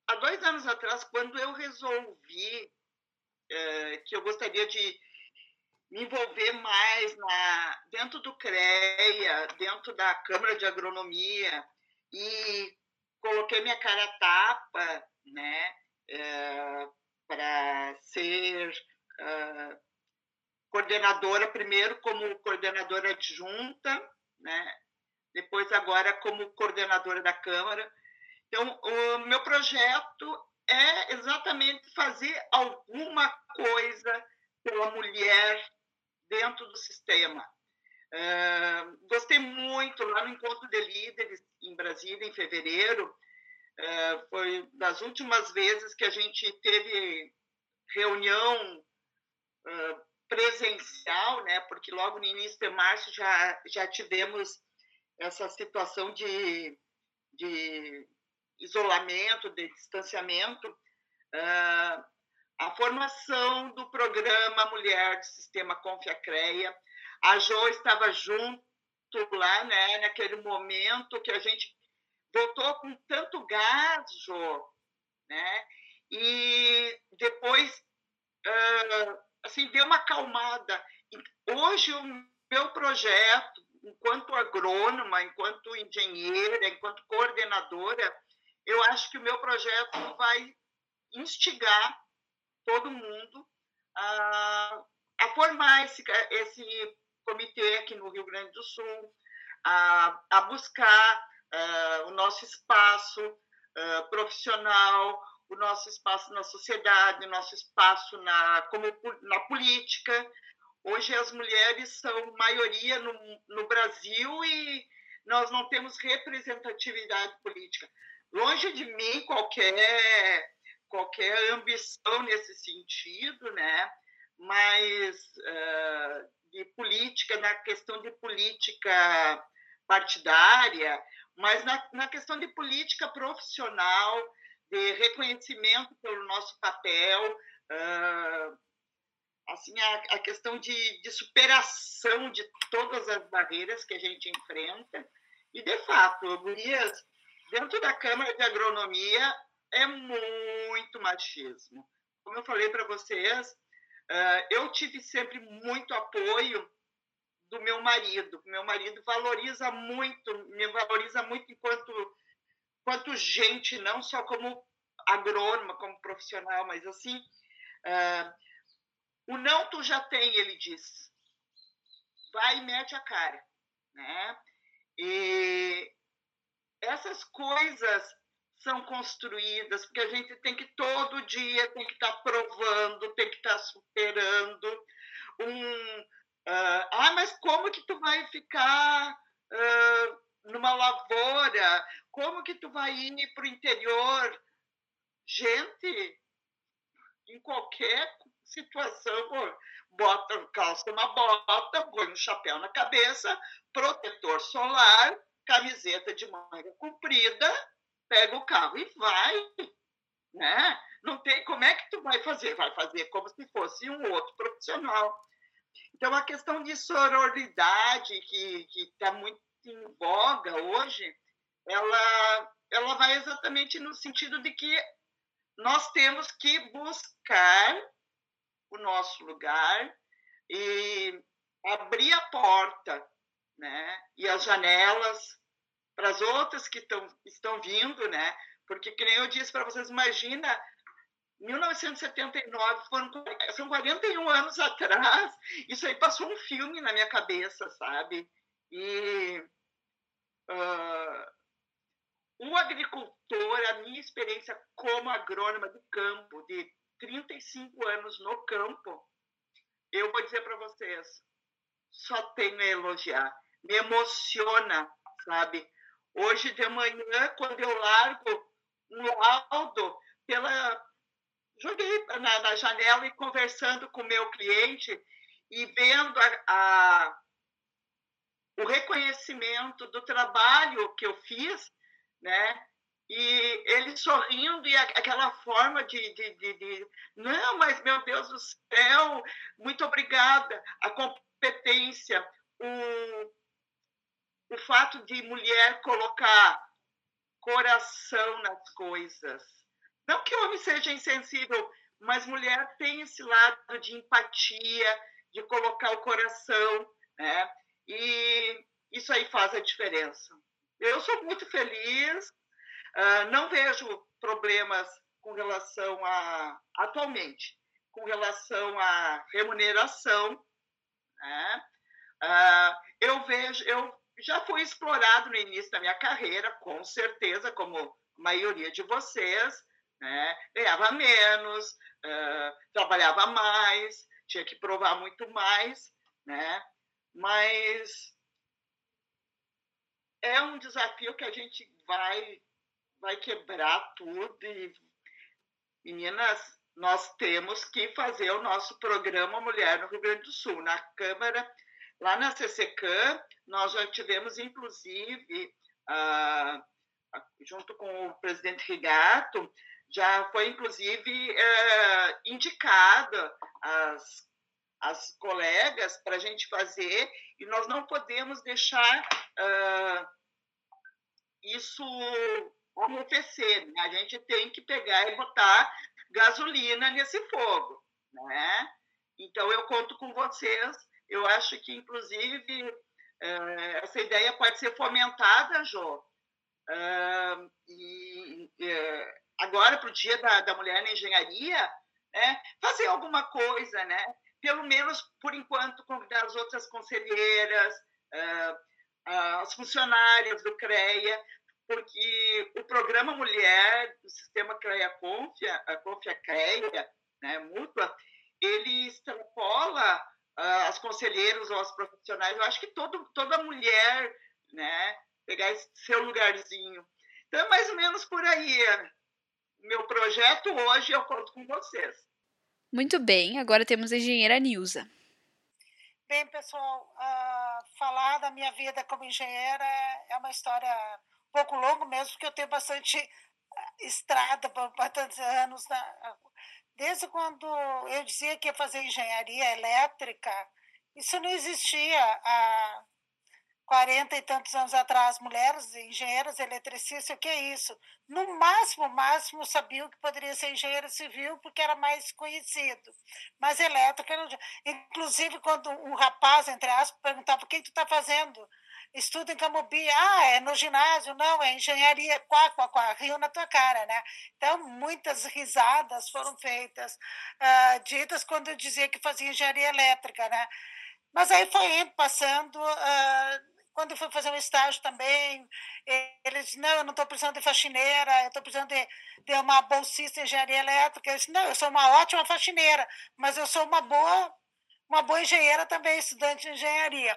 há dois anos atrás, quando eu resolvi uh, que eu gostaria de me envolver mais na, dentro do CREA, dentro da Câmara de Agronomia, e coloquei minha cara tapa, né? Uh, para ser uh, coordenadora, primeiro como coordenadora adjunta, né? depois agora como coordenadora da Câmara. Então, o meu projeto é exatamente fazer alguma coisa pela mulher dentro do sistema. Uh, gostei muito lá no Encontro de Líderes em Brasília, em fevereiro, é, foi das últimas vezes que a gente teve reunião uh, presencial, né? Porque logo no início de março já já tivemos essa situação de, de isolamento, de distanciamento. Uh, a formação do programa Mulher do Sistema Confiacreia, A Jo estava junto lá, né, naquele momento que a gente voltou com tanto gás, Jo, né? E depois, uh, assim, deu uma acalmada. Hoje, o meu projeto, enquanto agrônoma, enquanto engenheira, enquanto coordenadora, eu acho que o meu projeto vai instigar todo mundo a, a formar esse, esse comitê aqui no Rio Grande do Sul, a, a buscar uh, o nosso espaço uh, profissional, o nosso espaço na sociedade, o nosso espaço na, como, na política. Hoje as mulheres são maioria no, no Brasil e nós não temos representatividade política. Longe de mim qualquer qualquer ambição nesse sentido, né? Mas uh, de política, na questão de política partidária, mas na, na questão de política profissional, de reconhecimento pelo nosso papel, uh, assim a, a questão de, de, superação de todas as barreiras que a gente enfrenta e de fato, Gurias, dentro da Câmara de Agronomia é muito machismo. Como eu falei para vocês, eu tive sempre muito apoio do meu marido. Meu marido valoriza muito, me valoriza muito enquanto, enquanto gente, não só como agrônoma, como profissional, mas assim, uh, o não tu já tem, ele diz. Vai e mete a cara, né? E essas coisas são construídas, porque a gente tem que todo dia tem que estar tá provando, tem que estar tá superando um Uh, ah, mas como que tu vai ficar uh, numa lavoura? Como que tu vai ir para o interior? Gente, em qualquer situação, bota, calça uma bota, põe um chapéu na cabeça, protetor solar, camiseta de manga comprida, pega o carro e vai, né? Não tem como é que tu vai fazer? Vai fazer como se fosse um outro profissional. Então, a questão de sororidade, que está muito em voga hoje, ela, ela vai exatamente no sentido de que nós temos que buscar o nosso lugar e abrir a porta né? e as janelas para as outras que tão, estão vindo, né? Porque, que nem eu disse para vocês, imagina 1979, foram, são 41 anos atrás, isso aí passou um filme na minha cabeça, sabe? E uh, o agricultor, a minha experiência como agrônoma de campo, de 35 anos no campo, eu vou dizer para vocês, só tenho a elogiar. Me emociona, sabe? Hoje de manhã, quando eu largo um laudo pela joguei na, na janela e conversando com o meu cliente e vendo a, a, o reconhecimento do trabalho que eu fiz, né? E ele sorrindo e aquela forma de, de, de, de, não, mas meu Deus do céu, muito obrigada. A competência, o, o fato de mulher colocar coração nas coisas, não que o homem seja insensível, mas mulher tem esse lado de empatia, de colocar o coração, né? E isso aí faz a diferença. Eu sou muito feliz, uh, não vejo problemas com relação a atualmente, com relação à remuneração, né? Uh, eu vejo, eu já fui explorado no início da minha carreira, com certeza, como a maioria de vocês, né? ganhava menos, uh, trabalhava mais, tinha que provar muito mais, né? mas é um desafio que a gente vai, vai quebrar tudo e, meninas, nós temos que fazer o nosso programa Mulher no Rio Grande do Sul. Na Câmara, lá na CCCAM, nós já tivemos, inclusive, uh, junto com o presidente Rigato, já foi inclusive é, indicada as, as colegas para a gente fazer e nós não podemos deixar uh, isso arrefecer. Né? A gente tem que pegar e botar gasolina nesse fogo. Né? Então, eu conto com vocês. Eu acho que, inclusive, uh, essa ideia pode ser fomentada, Jô. Uh, e uh, agora, para o Dia da, Mulher na Engenharia, né? fazer alguma coisa, né? pelo menos por enquanto, convidar as outras conselheiras, as funcionárias do CREA, porque o programa Mulher do sistema CREA Confia, a Confia CREA, né, mútua, ele extrapola as conselheiras ou as profissionais. Eu acho que todo, toda mulher, né, pegar esse seu lugarzinho. Então, é mais ou menos por aí. Meu projeto hoje, eu conto com vocês. Muito bem, agora temos a engenheira Nilza. Bem, pessoal, uh, falar da minha vida como engenheira é uma história um pouco longa mesmo, porque eu tenho bastante ah, estrada para tantos anos. Na, desde quando eu dizia que ia fazer engenharia elétrica, isso não existia há 40 e tantos anos atrás, mulheres engenheiras eletricistas, o que é isso? No máximo, máximo, sabiam que poderia ser engenheiro civil, porque era mais conhecido. Mas elétrica, inclusive quando um rapaz, entre aspas, perguntava, o que tu está fazendo? Estudo em Camobi, ah, é no ginásio, não, é engenharia, quá, quá, quá, rio na tua cara, né? Então, muitas risadas foram feitas, uh, ditas quando eu dizia que fazia engenharia elétrica, né? Mas aí foi passando, uh, quando eu fui fazer um estágio também, eles disse, não, eu não estou precisando de faxineira, eu estou precisando de, de uma bolsista em engenharia elétrica. Eu disse, não, eu sou uma ótima faxineira, mas eu sou uma boa, uma boa engenheira também, estudante de engenharia.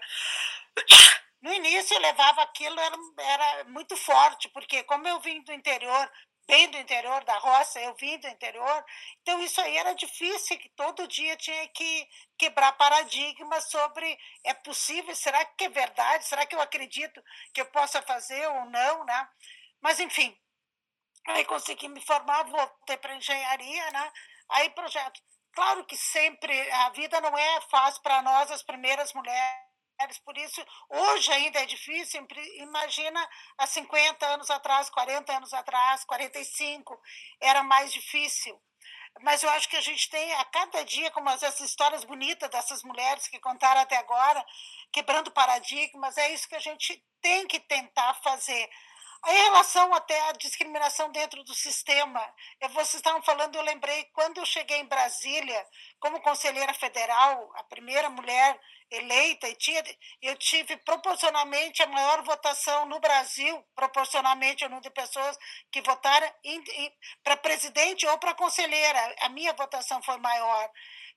No início eu levava aquilo, era, era muito forte, porque como eu vim do interior, bem do interior da roça, eu vim do interior, então isso aí era difícil, que todo dia tinha que quebrar paradigmas sobre é possível, será que é verdade, será que eu acredito que eu possa fazer ou não, né? Mas enfim, aí consegui me formar, voltei para engenharia, né? Aí projeto. Claro que sempre a vida não é fácil para nós as primeiras mulheres por isso, hoje ainda é difícil. Imagina há 50 anos atrás, 40 anos atrás, 45, era mais difícil. Mas eu acho que a gente tem, a cada dia, como essas histórias bonitas dessas mulheres que contaram até agora, quebrando paradigmas, é isso que a gente tem que tentar fazer. Em relação até à discriminação dentro do sistema, vocês estavam falando, eu lembrei, quando eu cheguei em Brasília, como conselheira federal, a primeira mulher eleita, e tinha, eu tive proporcionalmente a maior votação no Brasil, proporcionalmente ao número de pessoas que votaram para presidente ou para conselheira. A minha votação foi maior.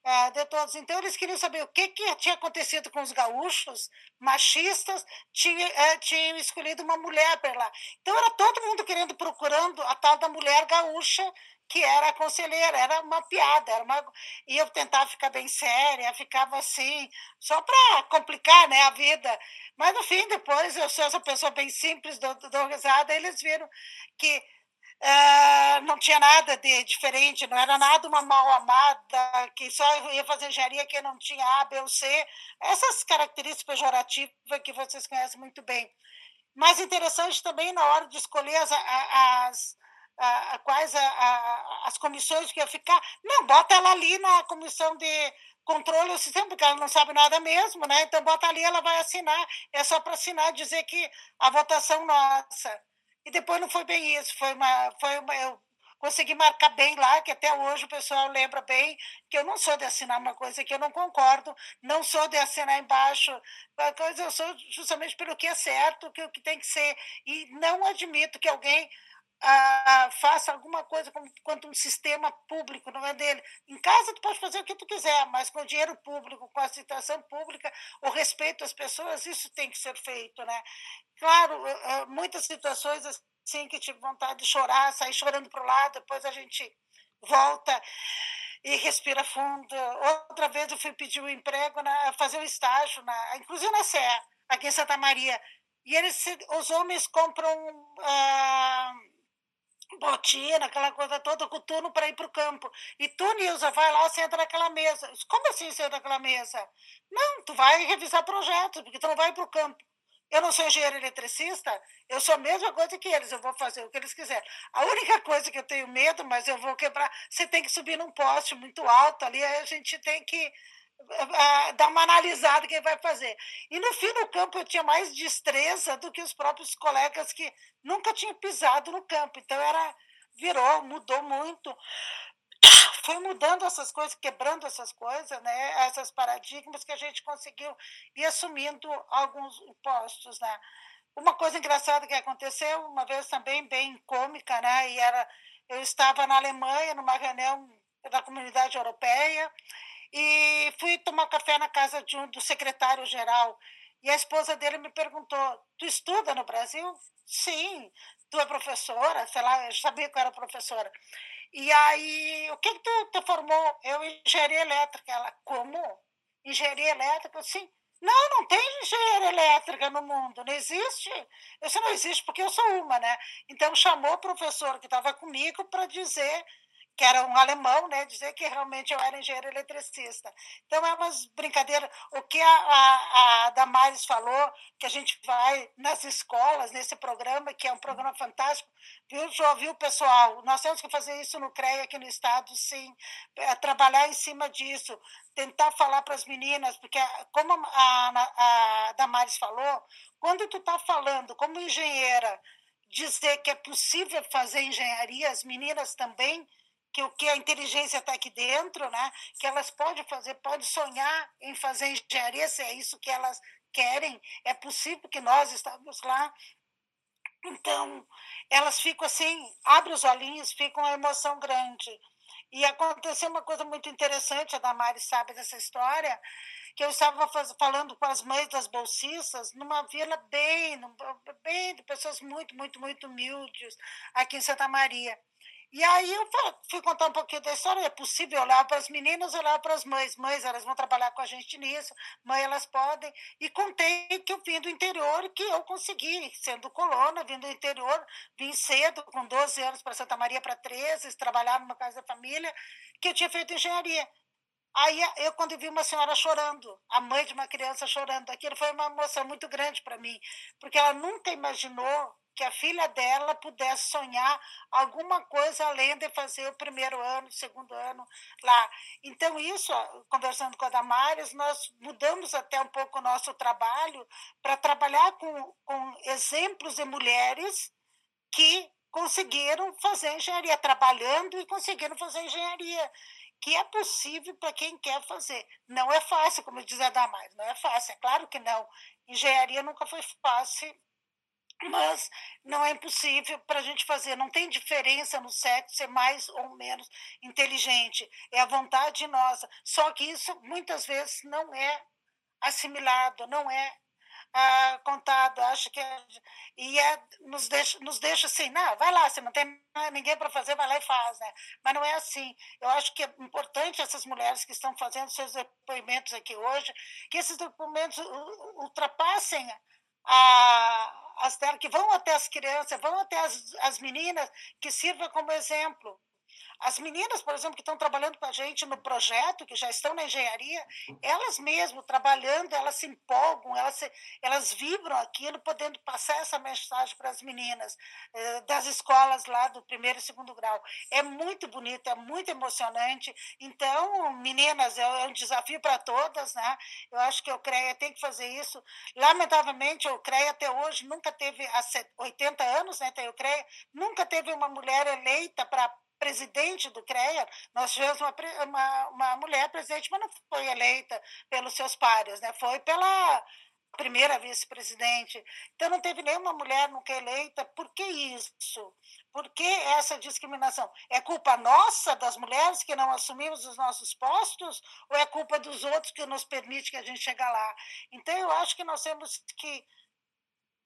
Uh, de todos. Então, eles queriam saber o que, que tinha acontecido com os gaúchos machistas, tinha, uh, tinham escolhido uma mulher para lá. Então, era todo mundo querendo, procurando a tal da mulher gaúcha que era a conselheira, era uma piada, era uma... e eu tentava ficar bem séria, ficava assim, só para complicar né, a vida. Mas no fim, depois, eu sou essa pessoa bem simples, dou, dou risada, eles viram que uh, não tinha nada de diferente, não era nada uma mal amada, que só ia fazer engenharia que não tinha A, B ou C, essas características pejorativas que vocês conhecem muito bem. Mas interessante também na hora de escolher as, as a, quais as comissões que ia ficar. Não, bota ela ali na comissão de controle do sistema, porque ela não sabe nada mesmo, né? Então bota ali, ela vai assinar. É só para assinar, dizer que a votação nossa. E depois não foi bem isso, foi uma. Foi uma eu consegui marcar bem lá, que até hoje o pessoal lembra bem que eu não sou de assinar uma coisa que eu não concordo, não sou de assinar embaixo coisa, eu sou justamente pelo que é certo, que o que tem que ser. E não admito que alguém ah, faça alguma coisa como, quanto um sistema público, não é dele. Em casa tu pode fazer o que tu quiser, mas com dinheiro público, com a situação pública, o respeito às pessoas, isso tem que ser feito, né? Claro, muitas situações assim que tive vontade de chorar, sair chorando para o lado, depois a gente volta e respira fundo. Outra vez eu fui pedir um emprego, na, fazer um estágio, na, inclusive na CE, aqui em Santa Maria. E eles, os homens compram... Ah, rotina, aquela coisa toda, com o turno para ir para o campo. E tu, Nilza, vai lá, senta naquela mesa. Como assim senta naquela mesa? Não, tu vai revisar projetos, porque tu não vai para o campo. Eu não sou engenheiro eletricista, eu sou a mesma coisa que eles, eu vou fazer o que eles quiserem. A única coisa que eu tenho medo, mas eu vou quebrar, você tem que subir num poste muito alto ali, aí a gente tem que dar uma analisada quem vai fazer. E no fim do campo eu tinha mais destreza do que os próprios colegas que nunca tinham pisado no campo. Então era virou, mudou muito foi mudando essas coisas, quebrando essas coisas, né? Essas paradigmas que a gente conseguiu ir assumindo alguns postos, né? Uma coisa engraçada que aconteceu uma vez também bem cômica, né? E era eu estava na Alemanha numa reunião da comunidade europeia e fui tomar café na casa de um do secretário geral e a esposa dele me perguntou: "Tu estuda no Brasil?" "Sim." "Tu é professora?" Sei lá, eu sabia que eu era professora. E aí, o que, que tu te formou? Eu, engenharia elétrica. Ela, como? Engenharia elétrica? Sim. Não, não tem engenharia elétrica no mundo, não existe. Isso não existe porque eu sou uma, né? Então chamou o professor que estava comigo para dizer que era um alemão, né, dizer que realmente eu era engenheiro eletricista. Então, é umas brincadeiras. O que a, a, a Damares falou, que a gente vai nas escolas, nesse programa, que é um programa fantástico, viu, já ouviu, pessoal? Nós temos que fazer isso no CREA aqui no Estado, sim, é, trabalhar em cima disso, tentar falar para as meninas, porque, como a, a Damares falou, quando tu está falando como engenheira, dizer que é possível fazer engenharia, as meninas também que o que a inteligência está aqui dentro, né? Que elas podem fazer, podem sonhar em fazer engenharia, se é isso que elas querem, é possível que nós estamos lá. Então, elas ficam assim, abrem os olhinhos, ficam uma emoção grande. E aconteceu uma coisa muito interessante, a Damari sabe dessa história, que eu estava faz, falando com as mães das bolsistas numa vila bem, bem de pessoas muito, muito, muito humildes aqui em Santa Maria. E aí eu fui contar um pouquinho da história. É possível olhar para as meninas, olhar para as mães. Mães, elas vão trabalhar com a gente nisso. Mãe, elas podem. E contei que eu vim do interior, que eu consegui, sendo colona, vim do interior, vim cedo, com 12 anos para Santa Maria, para 13, trabalhar numa casa da família, que eu tinha feito engenharia. Aí eu, quando vi uma senhora chorando, a mãe de uma criança chorando, aquilo foi uma emoção muito grande para mim, porque ela nunca imaginou que a filha dela pudesse sonhar alguma coisa além de fazer o primeiro ano, o segundo ano lá. Então, isso, conversando com a Damares, nós mudamos até um pouco o nosso trabalho para trabalhar com, com exemplos de mulheres que conseguiram fazer engenharia, trabalhando e conseguiram fazer engenharia que é possível para quem quer fazer. Não é fácil, como diz a Damares, não é fácil, é claro que não. Engenharia nunca foi fácil mas não é impossível para a gente fazer. Não tem diferença no sexo ser mais ou menos inteligente. É a vontade nossa. Só que isso muitas vezes não é assimilado, não é ah, contado. Acho que é, e é, nos deixa, nos deixa assim, não, vai lá, você não tem ninguém para fazer, vai lá e faz, né? Mas não é assim. Eu acho que é importante essas mulheres que estão fazendo seus depoimentos aqui hoje, que esses depoimentos ultrapassem a as telas, que vão até as crianças, vão até as, as meninas, que sirva como exemplo. As meninas, por exemplo, que estão trabalhando com a gente no projeto, que já estão na engenharia, elas mesmo trabalhando, elas se empolgam, elas, se, elas vibram aquilo, podendo passar essa mensagem para as meninas eh, das escolas lá do primeiro e segundo grau. É muito bonito, é muito emocionante. Então, meninas, é, é um desafio para todas, né? Eu acho que o CREA tem que fazer isso. Lamentavelmente, o CREA até hoje nunca teve, há 80 anos, né, tem o CREA, nunca teve uma mulher eleita para presidente do CREA, nós tivemos uma, uma, uma mulher presidente, mas não foi eleita pelos seus pares, né? foi pela primeira vice-presidente. Então, não teve nenhuma mulher nunca eleita. Por que isso? Por que essa discriminação? É culpa nossa, das mulheres, que não assumimos os nossos postos? Ou é culpa dos outros que nos permite que a gente chegue lá? Então, eu acho que nós temos que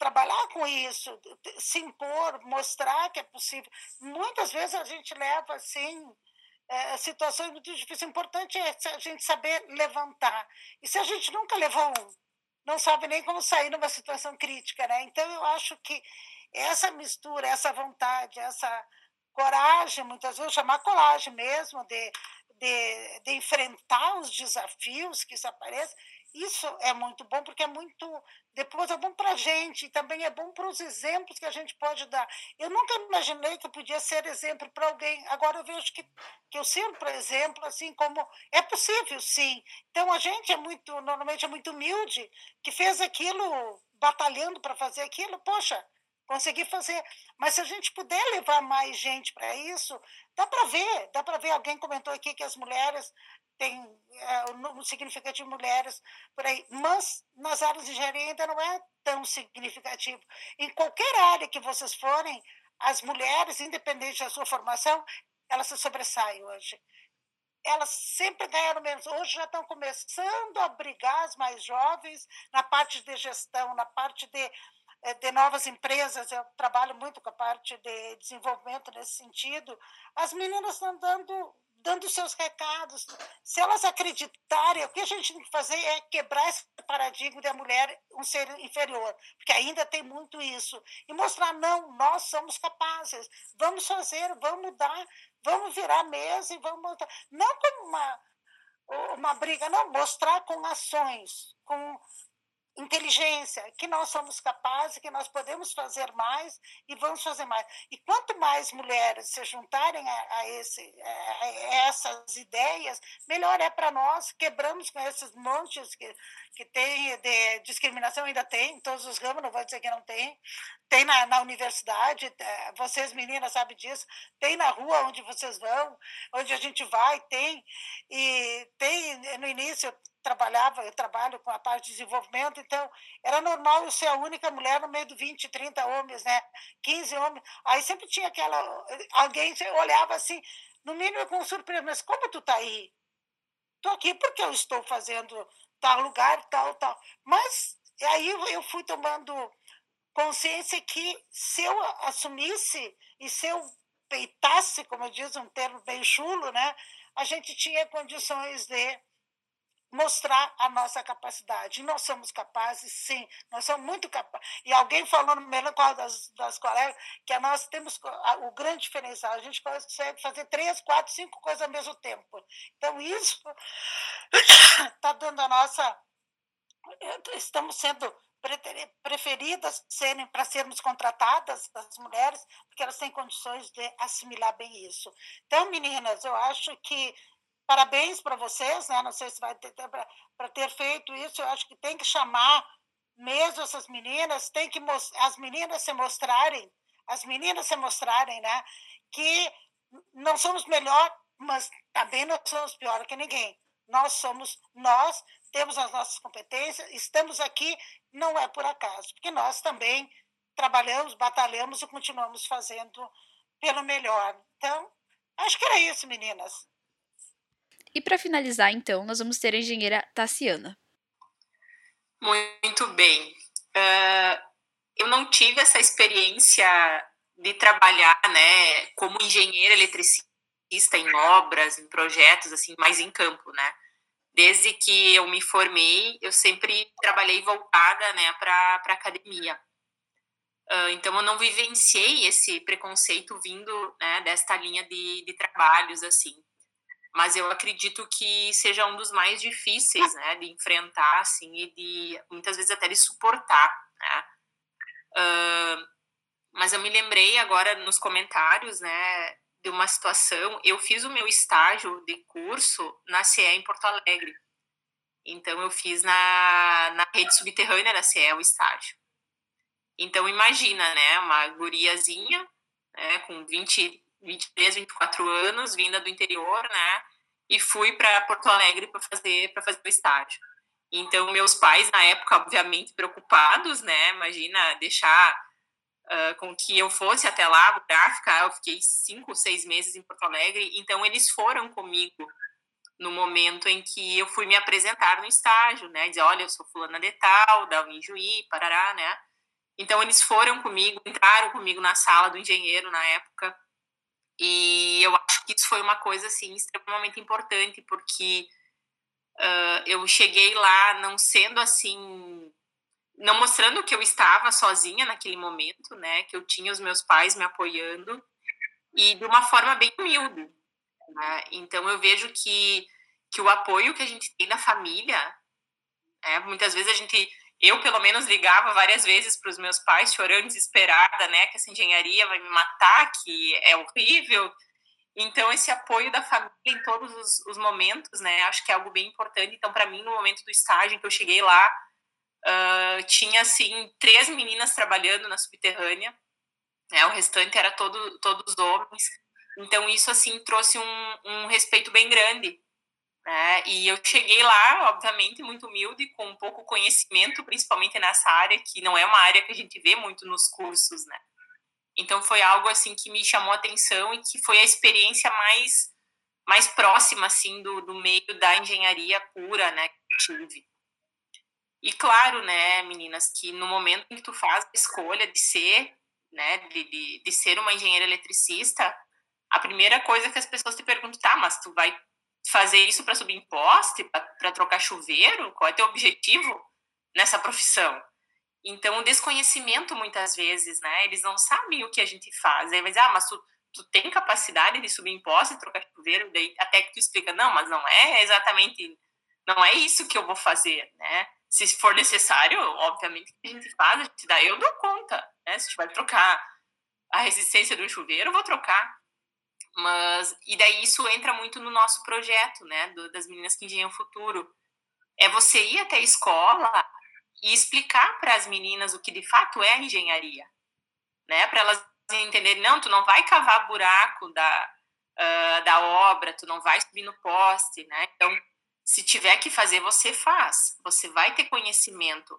trabalhar com isso, se impor, mostrar que é possível. Muitas vezes a gente leva assim é, situações muito difíceis. O importante é a gente saber levantar. E se a gente nunca levou um, não sabe nem como sair numa situação crítica, né? Então eu acho que essa mistura, essa vontade, essa coragem, muitas vezes chamar coragem mesmo de, de, de enfrentar os desafios que se aparecem. Isso é muito bom, porque é muito. Depois é bom para a gente, e também é bom para os exemplos que a gente pode dar. Eu nunca imaginei que eu podia ser exemplo para alguém. Agora eu vejo que, que eu sirvo exemplo, assim como. É possível, sim. Então a gente é muito, normalmente é muito humilde, que fez aquilo batalhando para fazer aquilo. Poxa, consegui fazer. Mas se a gente puder levar mais gente para isso, dá para ver, dá para ver. Alguém comentou aqui que as mulheres têm é, um número significativo de mulheres por aí, mas nas áreas de engenharia ainda não é tão significativo. Em qualquer área que vocês forem, as mulheres, independente da sua formação, elas se sobressaem hoje. Elas sempre ganharam menos. Hoje já estão começando a brigar as mais jovens na parte de gestão, na parte de é, de novas empresas, eu trabalho muito com a parte de desenvolvimento nesse sentido, as meninas estão dando dando seus recados. Se elas acreditarem, o que a gente tem que fazer é quebrar esse paradigma da mulher um ser inferior, porque ainda tem muito isso. E mostrar, não, nós somos capazes, vamos fazer, vamos mudar, vamos virar mesa e vamos mudar. Não como uma, uma briga, não, mostrar com ações, com inteligência, que nós somos capazes, que nós podemos fazer mais e vamos fazer mais. E quanto mais mulheres se juntarem a, a, esse, a essas ideias, melhor é para nós. Quebramos com esses montes que, que tem de discriminação, ainda tem, em todos os ramos, não vou dizer que não tem. Tem na, na universidade, é, vocês meninas sabem disso, tem na rua onde vocês vão, onde a gente vai, tem. E tem, no início, trabalhava, eu trabalho com a parte de desenvolvimento, então era normal eu ser a única mulher no meio de 20, 30 homens, né? 15 homens. Aí sempre tinha aquela. Alguém olhava assim, no mínimo com surpresa, mas como tu tá aí? Tô aqui porque eu estou fazendo tal lugar, tal, tal. Mas aí eu fui tomando consciência que se eu assumisse e se eu peitasse, como diz um termo bem chulo, né? A gente tinha condições de mostrar a nossa capacidade. nós somos capazes, sim, nós somos muito capazes. E alguém falou no meio das, das colegas que nós temos o grande diferencial, a gente consegue fazer três, quatro, cinco coisas ao mesmo tempo. Então, isso está dando a nossa. Estamos sendo preferidas serem para sermos contratadas as mulheres porque elas têm condições de assimilar bem isso. Então, meninas, eu acho que parabéns para vocês, né? Não sei se vai ter para ter feito isso. Eu acho que tem que chamar mesmo essas meninas, tem que as meninas se mostrarem, as meninas se mostrarem, né? Que não somos melhor, mas também não somos pior que ninguém. Nós somos nós, temos as nossas competências, estamos aqui não é por acaso, porque nós também trabalhamos, batalhamos e continuamos fazendo pelo melhor. Então, acho que era isso, meninas. E para finalizar, então, nós vamos ter a engenheira Tassiana. Muito bem. Uh, eu não tive essa experiência de trabalhar, né, como engenheira eletricista em obras, em projetos, assim, mais em campo, né? Desde que eu me formei, eu sempre trabalhei voltada, né, para a academia. Uh, então, eu não vivenciei esse preconceito vindo, né, desta linha de, de trabalhos, assim mas eu acredito que seja um dos mais difíceis, né, de enfrentar, assim, e de muitas vezes até de suportar, né. Uh, mas eu me lembrei agora nos comentários, né, de uma situação. Eu fiz o meu estágio de curso na CE em Porto Alegre. Então eu fiz na, na rede subterrânea da CE o estágio. Então imagina, né, uma guriazinha, né, com 20, 23, 24 anos, vinda do interior, né? E fui para Porto Alegre para fazer para fazer o estágio. Então meus pais na época, obviamente preocupados, né? Imagina deixar uh, com que eu fosse até lá, gráfica. Eu fiquei cinco, seis meses em Porto Alegre. Então eles foram comigo no momento em que eu fui me apresentar no estágio, né? Dizer, olha, eu sou fulana de tal, da Uinjuí, parará, né? Então eles foram comigo, entraram comigo na sala do engenheiro na época e eu acho que isso foi uma coisa assim extremamente importante porque uh, eu cheguei lá não sendo assim, não mostrando que eu estava sozinha naquele momento, né? Que eu tinha os meus pais me apoiando, e de uma forma bem humilde. Né? Então, eu vejo que, que o apoio que a gente tem da família, é, muitas vezes a gente, eu pelo menos ligava várias vezes para os meus pais, chorando, desesperada, né, que essa engenharia vai me matar, que é horrível. Então, esse apoio da família em todos os, os momentos, né, acho que é algo bem importante. Então, para mim, no momento do estágio em que eu cheguei lá, uh, tinha, assim, três meninas trabalhando na subterrânea, né, o restante era todo, todos homens. Então, isso, assim, trouxe um, um respeito bem grande. Né? E eu cheguei lá, obviamente, muito humilde, com pouco conhecimento, principalmente nessa área, que não é uma área que a gente vê muito nos cursos, né? Então, foi algo, assim, que me chamou a atenção e que foi a experiência mais, mais próxima, assim, do, do meio da engenharia pura, né, que eu tive. E claro, né, meninas, que no momento em que tu faz a escolha de ser, né, de, de, de ser uma engenheira eletricista, a primeira coisa que as pessoas te perguntam, tá, mas tu vai fazer isso para subir em poste, para trocar chuveiro? Qual é teu objetivo nessa profissão? Então, o desconhecimento, muitas vezes, né? Eles não sabem o que a gente faz. Aí vai dizer, ah, mas tu, tu tem capacidade de subir em poste e trocar chuveiro? Daí, até que tu explica, não, mas não é exatamente, não é isso que eu vou fazer, né? Se for necessário, obviamente, a gente faz, a gente dá, eu dou conta, né? Se vai trocar a resistência do chuveiro, eu vou trocar. Mas, e daí isso entra muito no nosso projeto, né, do, das meninas que engenham o futuro. É você ir até a escola e explicar para as meninas o que de fato é engenharia, né, para elas entenderem, não, tu não vai cavar buraco da, uh, da obra, tu não vai subir no poste, né, então, se tiver que fazer, você faz, você vai ter conhecimento,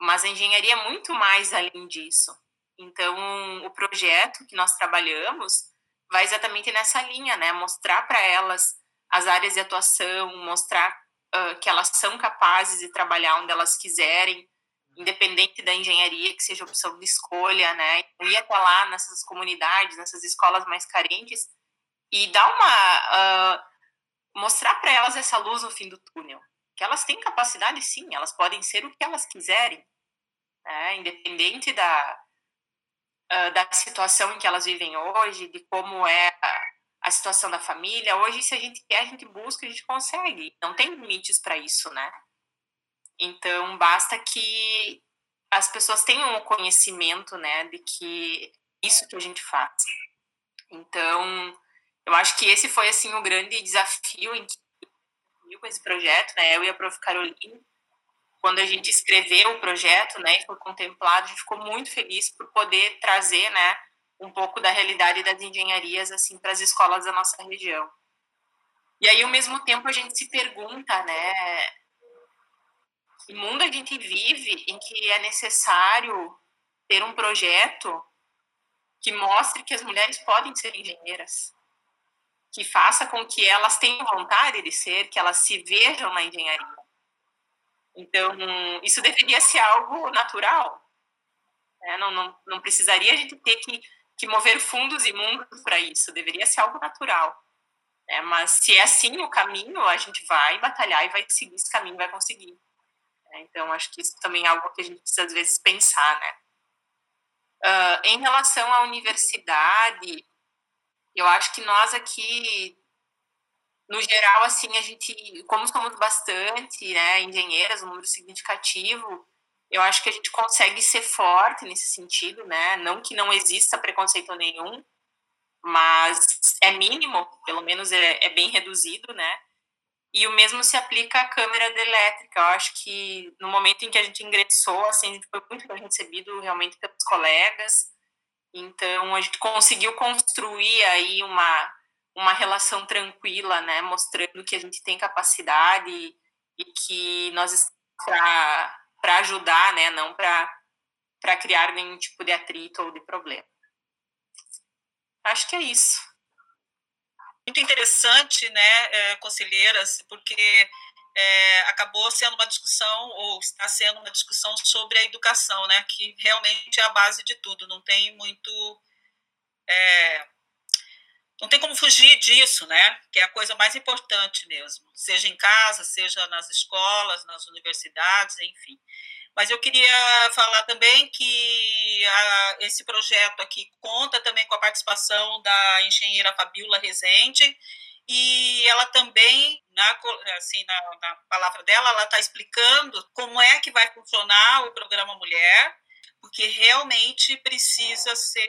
mas a engenharia é muito mais além disso. Então, o projeto que nós trabalhamos, vai exatamente nessa linha, né? Mostrar para elas as áreas de atuação, mostrar uh, que elas são capazes de trabalhar onde elas quiserem, independente da engenharia, que seja opção de escolha, né? Ir até lá nessas comunidades, nessas escolas mais carentes e dar uma. Uh, mostrar para elas essa luz no fim do túnel. Que elas têm capacidade, sim, elas podem ser o que elas quiserem, né? independente da, uh, da situação em que elas vivem hoje, de como é a, situação da família. Hoje, se a gente quer, a gente busca, a gente consegue. Não tem limites para isso, né? Então, basta que as pessoas tenham o conhecimento, né, de que isso que a gente faz. Então, eu acho que esse foi, assim, o grande desafio em que com esse projeto, né, eu e a Prof. Caroline, quando a gente escreveu o projeto, né, e foi contemplado, a gente ficou muito feliz por poder trazer, né, um pouco da realidade das engenharias assim para as escolas da nossa região. E aí, ao mesmo tempo, a gente se pergunta, né, que mundo a gente vive em que é necessário ter um projeto que mostre que as mulheres podem ser engenheiras, que faça com que elas tenham vontade de ser, que elas se vejam na engenharia. Então, isso deveria ser algo natural. Né? Não, não, não precisaria a gente ter que, que mover fundos e mundos para isso, deveria ser algo natural. Né? Mas se é assim o caminho, a gente vai batalhar e vai seguir esse caminho, vai conseguir. Né? Então, acho que isso também é algo que a gente precisa, às vezes, pensar. Né? Uh, em relação à universidade, eu acho que nós aqui no geral, assim, a gente, como somos bastante, né, engenheiras, um número significativo, eu acho que a gente consegue ser forte nesse sentido, né, não que não exista preconceito nenhum, mas é mínimo, pelo menos é, é bem reduzido, né, e o mesmo se aplica à câmera elétrica. Eu acho que no momento em que a gente ingressou, assim, foi muito bem recebido realmente pelos colegas. Então a gente conseguiu construir aí uma uma relação tranquila, né, mostrando que a gente tem capacidade e que nós estamos para ajudar, né, não para criar nenhum tipo de atrito ou de problema. Acho que é isso. Muito interessante, né, é, conselheiras, porque é, acabou sendo uma discussão, ou está sendo uma discussão sobre a educação, né, que realmente é a base de tudo, não tem muito. É, não tem como fugir disso, né? Que é a coisa mais importante mesmo, seja em casa, seja nas escolas, nas universidades, enfim. Mas eu queria falar também que a, esse projeto aqui conta também com a participação da engenheira Fabiola Rezende, e ela também, na, assim, na, na palavra dela, ela está explicando como é que vai funcionar o programa Mulher, porque realmente precisa ser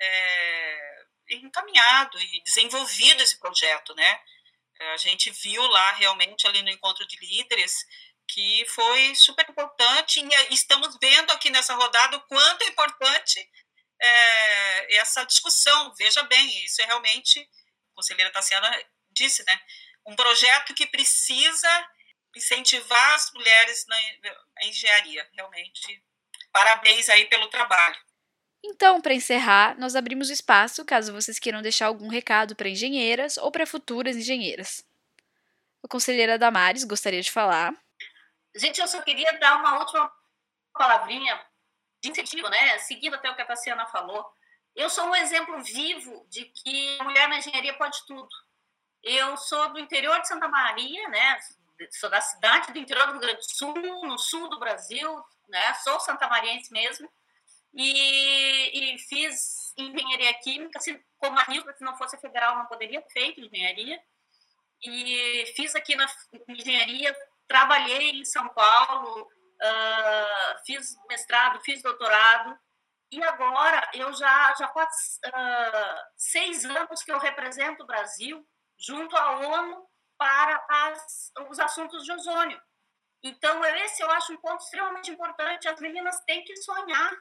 é, encaminhado e desenvolvido esse projeto, né? A gente viu lá realmente ali no encontro de líderes que foi super importante e estamos vendo aqui nessa rodada o quanto é importante é, essa discussão. Veja bem, isso é realmente, a conselheira Tassiana disse, né? Um projeto que precisa incentivar as mulheres na engenharia, realmente. Parabéns aí pelo trabalho. Então, para encerrar, nós abrimos o espaço caso vocês queiram deixar algum recado para engenheiras ou para futuras engenheiras. A conselheira Damares gostaria de falar. Gente, eu só queria dar uma última palavrinha de incentivo, né? Seguindo até o que a Tassiana falou. Eu sou um exemplo vivo de que a mulher na engenharia pode tudo. Eu sou do interior de Santa Maria, né? Sou da cidade do interior do Rio Grande do Sul, no sul do Brasil, né? Sou santamariense mesmo e, e fiz engenharia química, assim, como a Nilva, se não fosse federal, não poderia ter feito engenharia. E fiz aqui na engenharia, trabalhei em São Paulo, uh, fiz mestrado, fiz doutorado, e agora eu já, já faz uh, seis anos que eu represento o Brasil junto à ONU para as, os assuntos de ozônio. Então, esse eu acho um ponto extremamente importante. As meninas têm que sonhar,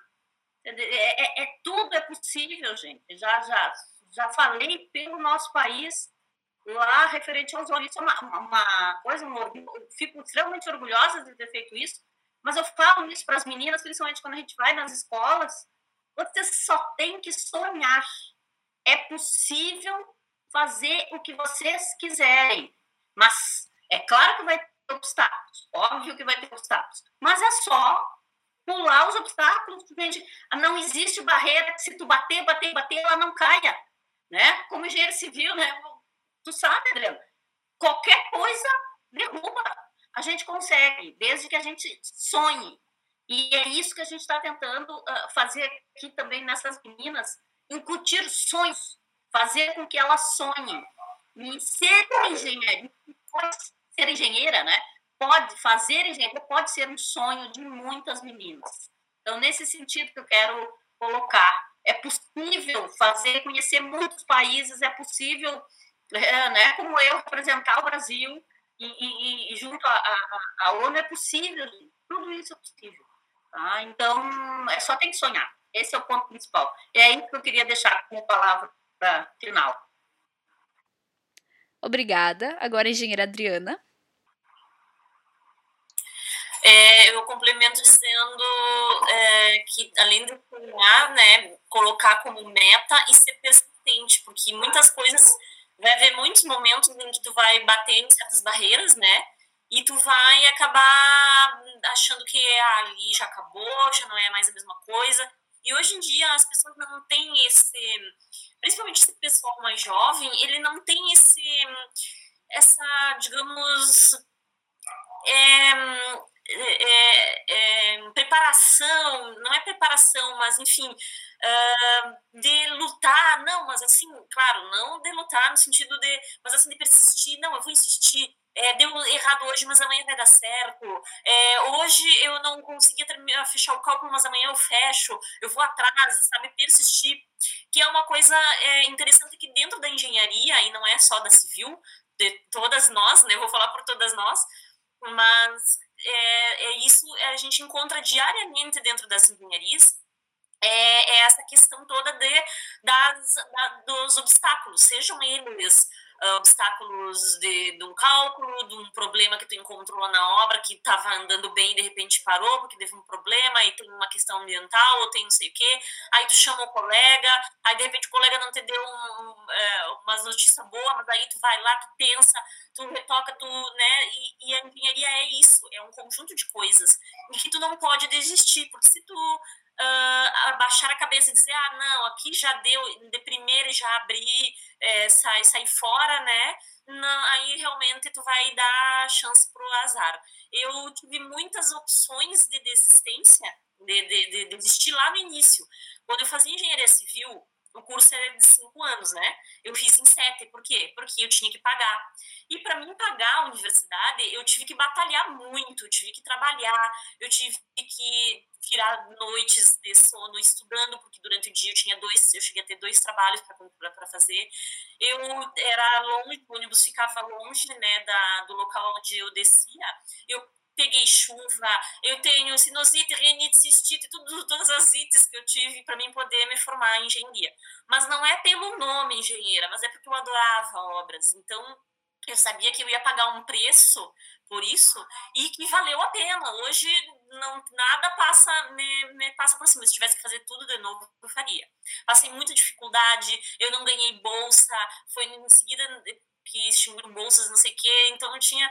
é, é, é, tudo é possível, gente. Já, já, já falei pelo nosso país lá referente aos olhos. É uma, uma coisa, um orgulho. fico extremamente orgulhosa de ter feito isso. Mas eu falo isso para as meninas, principalmente quando a gente vai nas escolas. Vocês só têm que sonhar. É possível fazer o que vocês quiserem. Mas é claro que vai ter obstáculos. Óbvio que vai ter obstáculos. Mas é só pular os obstáculos, gente. Não existe barreira que se tu bater, bater, bater, ela não caia, né? Como engenheiro civil, né? Tu sabe, Adriano, qualquer coisa derruba. A gente consegue, desde que a gente sonhe. E é isso que a gente está tentando uh, fazer aqui também nessas meninas, incutir sonhos, fazer com que elas sonhem. E ser engenheiro, ser engenheira, né? Pode fazer engenharia pode ser um sonho de muitas meninas. Então, nesse sentido que eu quero colocar, é possível fazer, conhecer muitos países, é possível, é, né, como eu representar o Brasil e, e, e junto à ONU é possível, tudo isso é possível. Tá? Então, é só tem que sonhar. Esse é o ponto principal. É isso que eu queria deixar como palavra final. Obrigada. Agora, engenheira Adriana. É, eu complemento dizendo é, que, além de sonhar, né, colocar como meta e ser persistente, porque muitas coisas, vai haver muitos momentos em que tu vai bater em certas barreiras, né, e tu vai acabar achando que ah, ali já acabou, já não é mais a mesma coisa. E hoje em dia as pessoas não têm esse, principalmente esse pessoal mais jovem, ele não tem esse, essa, digamos, é, é, é, preparação, não é preparação, mas enfim, uh, de lutar, não, mas assim, claro, não de lutar no sentido de, mas assim, de persistir, não, eu vou insistir, é, deu errado hoje, mas amanhã vai dar certo. É, hoje eu não conseguia terminar, fechar o cálculo, mas amanhã eu fecho. Eu vou atrás, sabe? Persistir. Que é uma coisa é, interessante que dentro da engenharia, e não é só da civil, de todas nós, né? Eu vou falar por todas nós, mas é, é isso a gente encontra diariamente dentro das engenharias é, é essa questão toda de, das, da, dos obstáculos, sejam eles uh, obstáculos de, de, um cálculo, de um problema que tu encontrou na obra que estava andando bem e de repente parou porque teve um problema e tem uma questão ambiental ou tem não sei o quê, aí tu chama o colega, aí de repente o colega não te deu um, um, é, uma notícia boa, mas aí tu vai lá, tu pensa, tu retoca, tu, né, e, e a engenharia é isso, é um conjunto de coisas em que tu não pode desistir, porque se tu uh, abaixar a cabeça e dizer, ah, não, aqui já deu, de primeira já abri, é, sai, sai fora, né? não, aí realmente tu vai dar chance pro azar. Eu tive muitas opções de desistência, de, de, de desistir lá no início. Quando eu fazia engenharia civil, o curso era de cinco anos, né? Eu fiz em sete, por quê? Porque eu tinha que pagar. E para mim pagar a universidade, eu tive que batalhar muito, eu tive que trabalhar, eu tive que tirar noites de sono estudando, porque durante o dia eu tinha dois, eu cheguei a ter dois trabalhos para fazer. Eu era longe, o ônibus ficava longe, né, da, do local onde eu descia. Eu peguei chuva, eu tenho sinusite, rinite, cistite, tudo, todas as ites que eu tive para mim poder me formar em engenharia. Mas não é pelo nome engenheira, mas é porque eu adorava obras. Então, eu sabia que eu ia pagar um preço por isso e que valeu a pena. Hoje não nada passa me, me passa por cima. Se tivesse que fazer tudo de novo, eu faria. Passei muita dificuldade, eu não ganhei bolsa, foi em seguida que extinguiram bolsas, não sei o quê, então eu tinha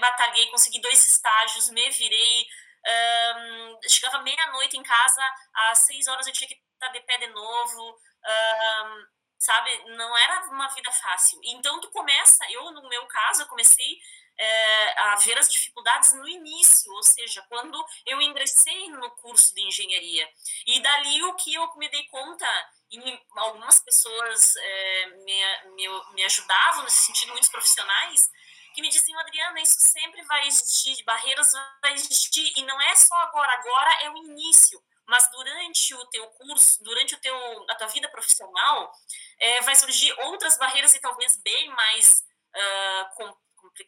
batalhei, consegui dois estágios, me virei. Um, chegava meia-noite em casa, às seis horas eu tinha que estar de pé de novo. Um, sabe? Não era uma vida fácil. Então, tu começa, eu, no meu caso, eu comecei é, a ver as dificuldades no início, ou seja, quando eu ingressei no curso de engenharia. E dali o que eu me dei conta, e algumas pessoas é, me, me, me ajudavam nesse sentido, muitos profissionais, que me diziam, Adriana, isso sempre vai existir, barreiras vai existir, e não é só agora, agora é o início, mas durante o teu curso, durante o teu, a tua vida profissional, é, vai surgir outras barreiras e talvez bem mais uh,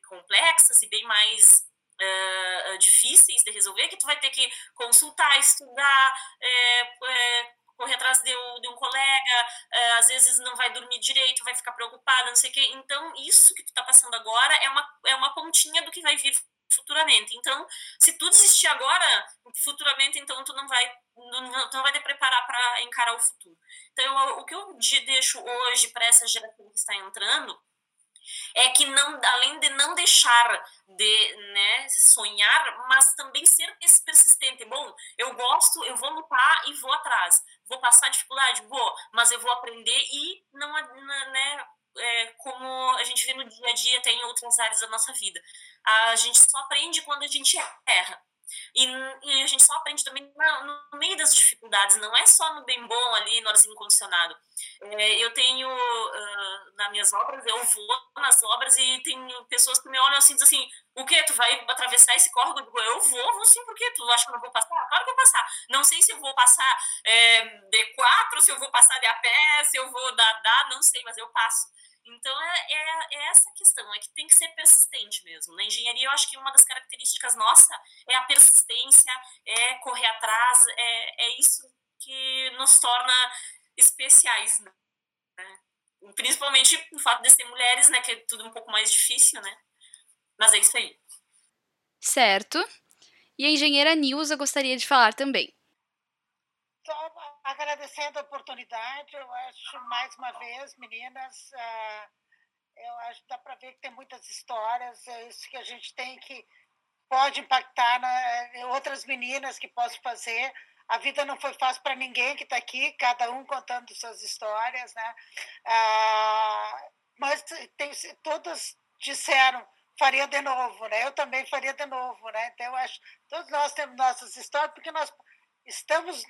complexas e bem mais uh, difíceis de resolver, que tu vai ter que consultar, estudar, é, é, correr atrás de um, de um colega, é, às vezes não vai dormir direito, vai ficar preocupada, não sei o quê. Então, isso que tu está passando agora é uma, é uma pontinha do que vai vir futuramente. Então, se tu desistir agora, futuramente, então tu não vai não, tu não vai te preparar para encarar o futuro. Então, eu, o que eu deixo hoje para essa geração que está entrando é que não, além de não deixar de né, sonhar, mas também ser persistente. Bom, eu gosto, eu vou lutar e vou atrás. Vou passar dificuldade, vou, mas eu vou aprender e não, né, é, como a gente vê no dia a dia, tem em outras áreas da nossa vida. A gente só aprende quando a gente erra. E, e, a gente só aprende também no, no, meio das dificuldades, não é só no bem bom ali, no horas incondicionado. É, eu tenho, uh, nas minhas obras, eu vou nas obras e tem pessoas que me olham assim, dizem assim, o que, tu vai atravessar esse córrego? Eu vou, vou sim, por quê? Tu acha que eu não vou passar? Claro que eu vou passar. Não sei se eu vou passar é, de quatro, se eu vou passar de a pé, se eu vou dar, não sei, mas eu passo. Então, é, é, é, essa questão, é que tem que ser persistente mesmo. Na engenharia, eu acho que uma das características nossa é a persistência, é correr atrás, é, é isso que nos torna especiais, né? Principalmente o fato de ser mulheres, né? Que é tudo um pouco mais difícil, né? Mas é isso aí. Certo. E a engenheira Nilza gostaria de falar também. Agradecendo a oportunidade, eu acho, mais uma vez, meninas, uh, eu acho que dá para ver que tem muitas histórias, é isso que a gente tem que pode impactar na, outras meninas que possam fazer. A vida não foi fácil para ninguém que está aqui, cada um contando suas histórias, né? Uh, mas tem, todas disseram faria de novo, né? Eu também faria de novo, né? Então eu acho todos nós temos nossas histórias porque nós estamos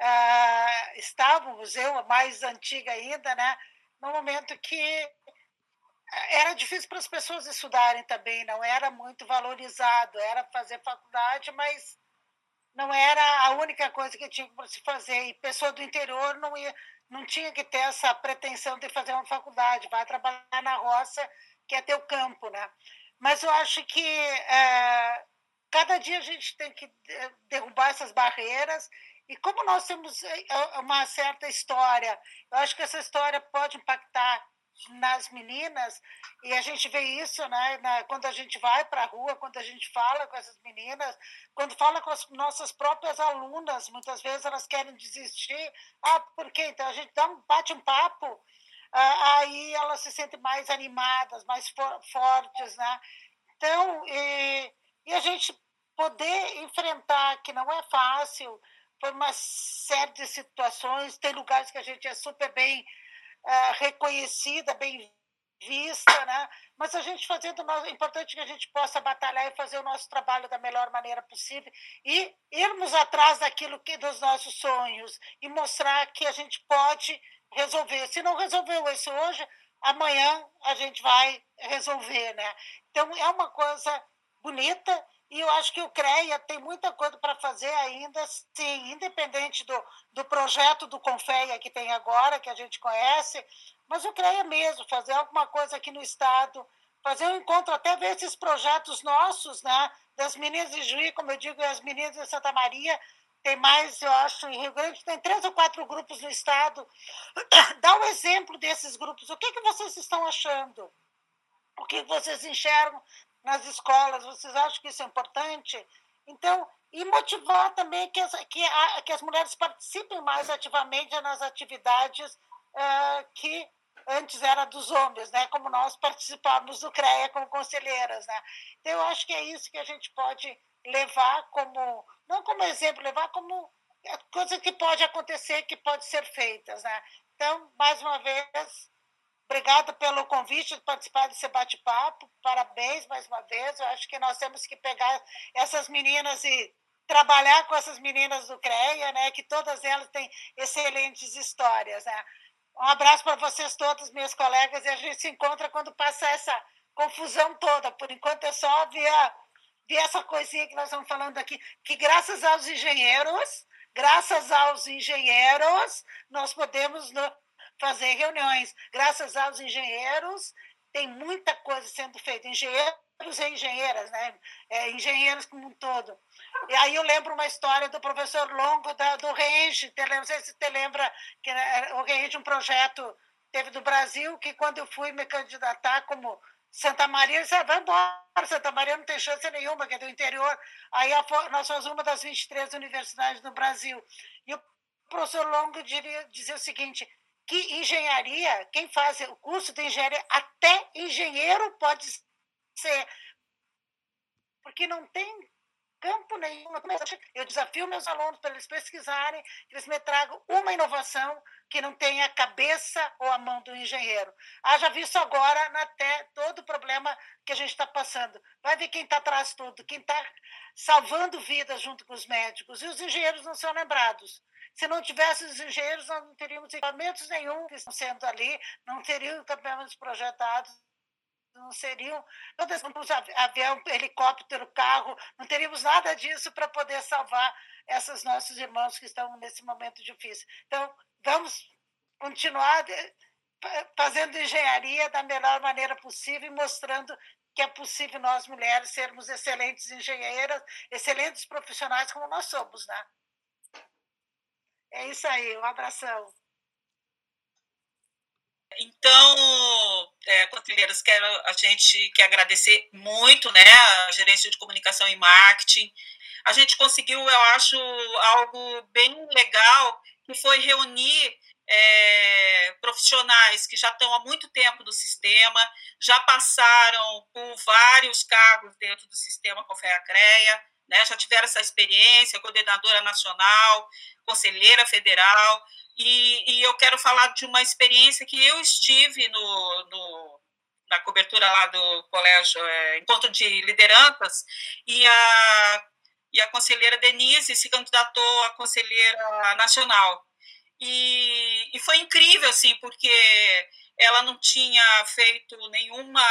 uh, uh, estávamos, eu, a mais antiga ainda, né, no momento que era difícil para as pessoas estudarem também, não era muito valorizado, era fazer faculdade, mas não era a única coisa que tinha para se fazer. E pessoa do interior não, ia, não tinha que ter essa pretensão de fazer uma faculdade, vai trabalhar na roça, que é teu campo, né? Mas eu acho que é, cada dia a gente tem que derrubar essas barreiras e como nós temos eh, eh, uma certa história, eu acho que essa história pode impactar nas meninas e a gente vê isso né, na, quando a gente vai para a rua, quando a gente fala com essas meninas, quando fala com as nossas próprias alunas, muitas vezes elas querem desistir. Ah, por quê? Então a gente dá um, bate um papo, ah, aí elas se sentem mais animadas, mais for, fortes, né? Então, e, e a gente poder enfrentar, que não é fácil, por uma série de situações. Tem lugares que a gente é super bem uh, reconhecida, bem vista, né? Mas a gente fazendo, é importante que a gente possa batalhar e fazer o nosso trabalho da melhor maneira possível e irmos atrás daquilo que dos nossos sonhos e mostrar que a gente pode resolver. Se não resolveu isso hoje, amanhã a gente vai resolver, né? Então é uma coisa bonita e eu acho que o CREA tem muita coisa para fazer ainda, sim, independente do, do projeto do Confeia que tem agora, que a gente conhece, mas o CREA mesmo, fazer alguma coisa aqui no Estado, fazer um encontro, até ver esses projetos nossos, né, das meninas de Juí, como eu digo, as meninas de Santa Maria, tem mais, eu acho, em Rio Grande, tem três ou quatro grupos no Estado. Dá um exemplo desses grupos. O que, que vocês estão achando? O que vocês enxergam nas escolas, vocês acham que isso é importante? Então, e motivar também que as, que, a, que as mulheres participem mais ativamente nas atividades uh, que antes era dos homens, né? como nós participávamos do CREA como conselheiras. Né? Então, eu acho que é isso que a gente pode levar como, não como exemplo, levar como coisa que pode acontecer, que pode ser feitas. Né? Então, mais uma vez, Obrigada pelo convite de participar desse bate-papo. Parabéns mais uma vez. Eu acho que nós temos que pegar essas meninas e trabalhar com essas meninas do CREA, né? Que todas elas têm excelentes histórias, né? Um abraço para vocês todos, meus colegas, e a gente se encontra quando passa essa confusão toda. Por enquanto é só ver, ver essa coisinha que nós estamos falando aqui, que graças aos engenheiros, graças aos engenheiros, nós podemos fazer reuniões. Graças aos engenheiros, tem muita coisa sendo feita. Engenheiros e engenheiras, né? É, engenheiros como um todo. E aí eu lembro uma história do professor Longo da, do Range. Não sei se você lembra que o Range, um projeto teve do Brasil, que quando eu fui me candidatar como Santa Maria, ele disse, vai embora, Santa Maria não tem chance nenhuma, que é do interior. Aí nós somos uma das 23 universidades do Brasil. E o professor Longo diria, dizia o seguinte, que engenharia, quem faz o curso de engenharia, até engenheiro pode ser, porque não tem campo nenhum. Eu desafio meus alunos para eles pesquisarem, que eles me tragam uma inovação que não tenha a cabeça ou a mão do engenheiro. Haja visto agora até todo o problema que a gente está passando. Vai ver quem está atrás tudo, quem está salvando vidas junto com os médicos. E os engenheiros não são lembrados. Se não tivesse os engenheiros, nós não teríamos equipamentos nenhum que estão sendo ali, não teriam equipamentos projetados, não seriam, não teríamos avião, helicóptero, carro, não teríamos nada disso para poder salvar esses nossos irmãos que estão nesse momento difícil. Então, vamos continuar fazendo engenharia da melhor maneira possível e mostrando que é possível nós mulheres sermos excelentes engenheiras, excelentes profissionais como nós somos, né? É isso aí, um abração. Então, é, conselheiros, quero a gente quer agradecer muito, né, a gerência de comunicação e marketing. A gente conseguiu, eu acho, algo bem legal, que foi reunir é, profissionais que já estão há muito tempo no sistema, já passaram por vários cargos dentro do sistema Confea-CREA, né, já tiveram essa experiência, coordenadora nacional, conselheira federal, e, e, eu quero falar de uma experiência que eu estive no, no na cobertura lá do colégio, é, encontro de lideranças, e a, e a conselheira Denise se candidatou a conselheira nacional. E, e foi incrível, assim, porque ela não tinha feito nenhuma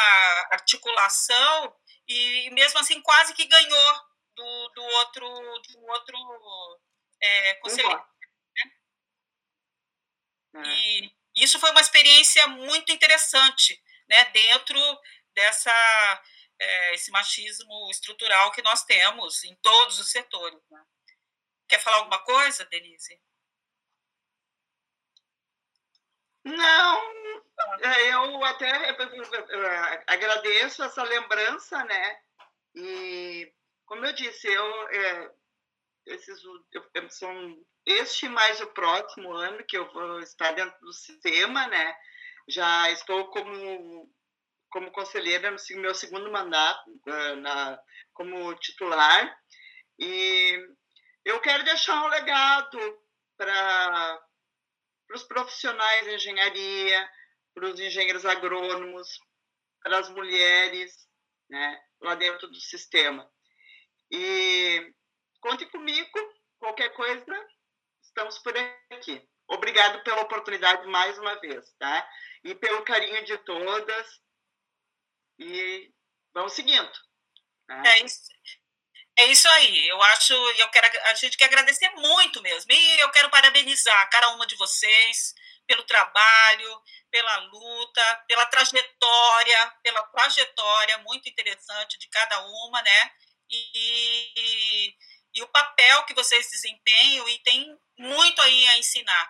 articulação e mesmo assim quase que ganhou do, do outro, do outro é, conselheiro. Né? É. E isso foi uma experiência muito interessante, né, dentro dessa é, esse machismo estrutural que nós temos em todos os setores. Né? Quer falar alguma coisa, Denise? Não, é, eu até agradeço essa lembrança, né? E como eu disse, eu, é, esses, eu, são este mais o próximo ano que eu vou estar dentro do sistema, né? Já estou como como conselheira no meu segundo mandato ah, na, como titular e eu quero deixar um legado para os profissionais de engenharia, para os engenheiros agrônomos, para as mulheres, né, lá dentro do sistema. E conte comigo, qualquer coisa, estamos por aqui. Obrigado pela oportunidade mais uma vez, tá? E pelo carinho de todas. E vamos seguindo. Tá? É isso. É isso aí. Eu acho, eu quero, a gente quer agradecer muito mesmo. E eu quero parabenizar cada uma de vocês pelo trabalho, pela luta, pela trajetória, pela trajetória muito interessante de cada uma, né? E, e o papel que vocês desempenham e tem muito aí a ensinar.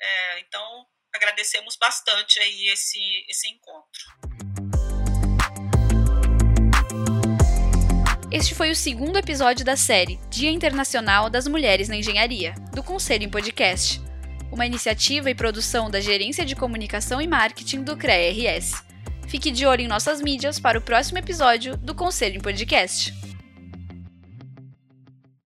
É, então, agradecemos bastante aí esse, esse encontro. Este foi o segundo episódio da série Dia Internacional das Mulheres na Engenharia, do Conselho em Podcast, uma iniciativa e produção da Gerência de Comunicação e Marketing do CREA-RS. Fique de olho em nossas mídias para o próximo episódio do Conselho em Podcast.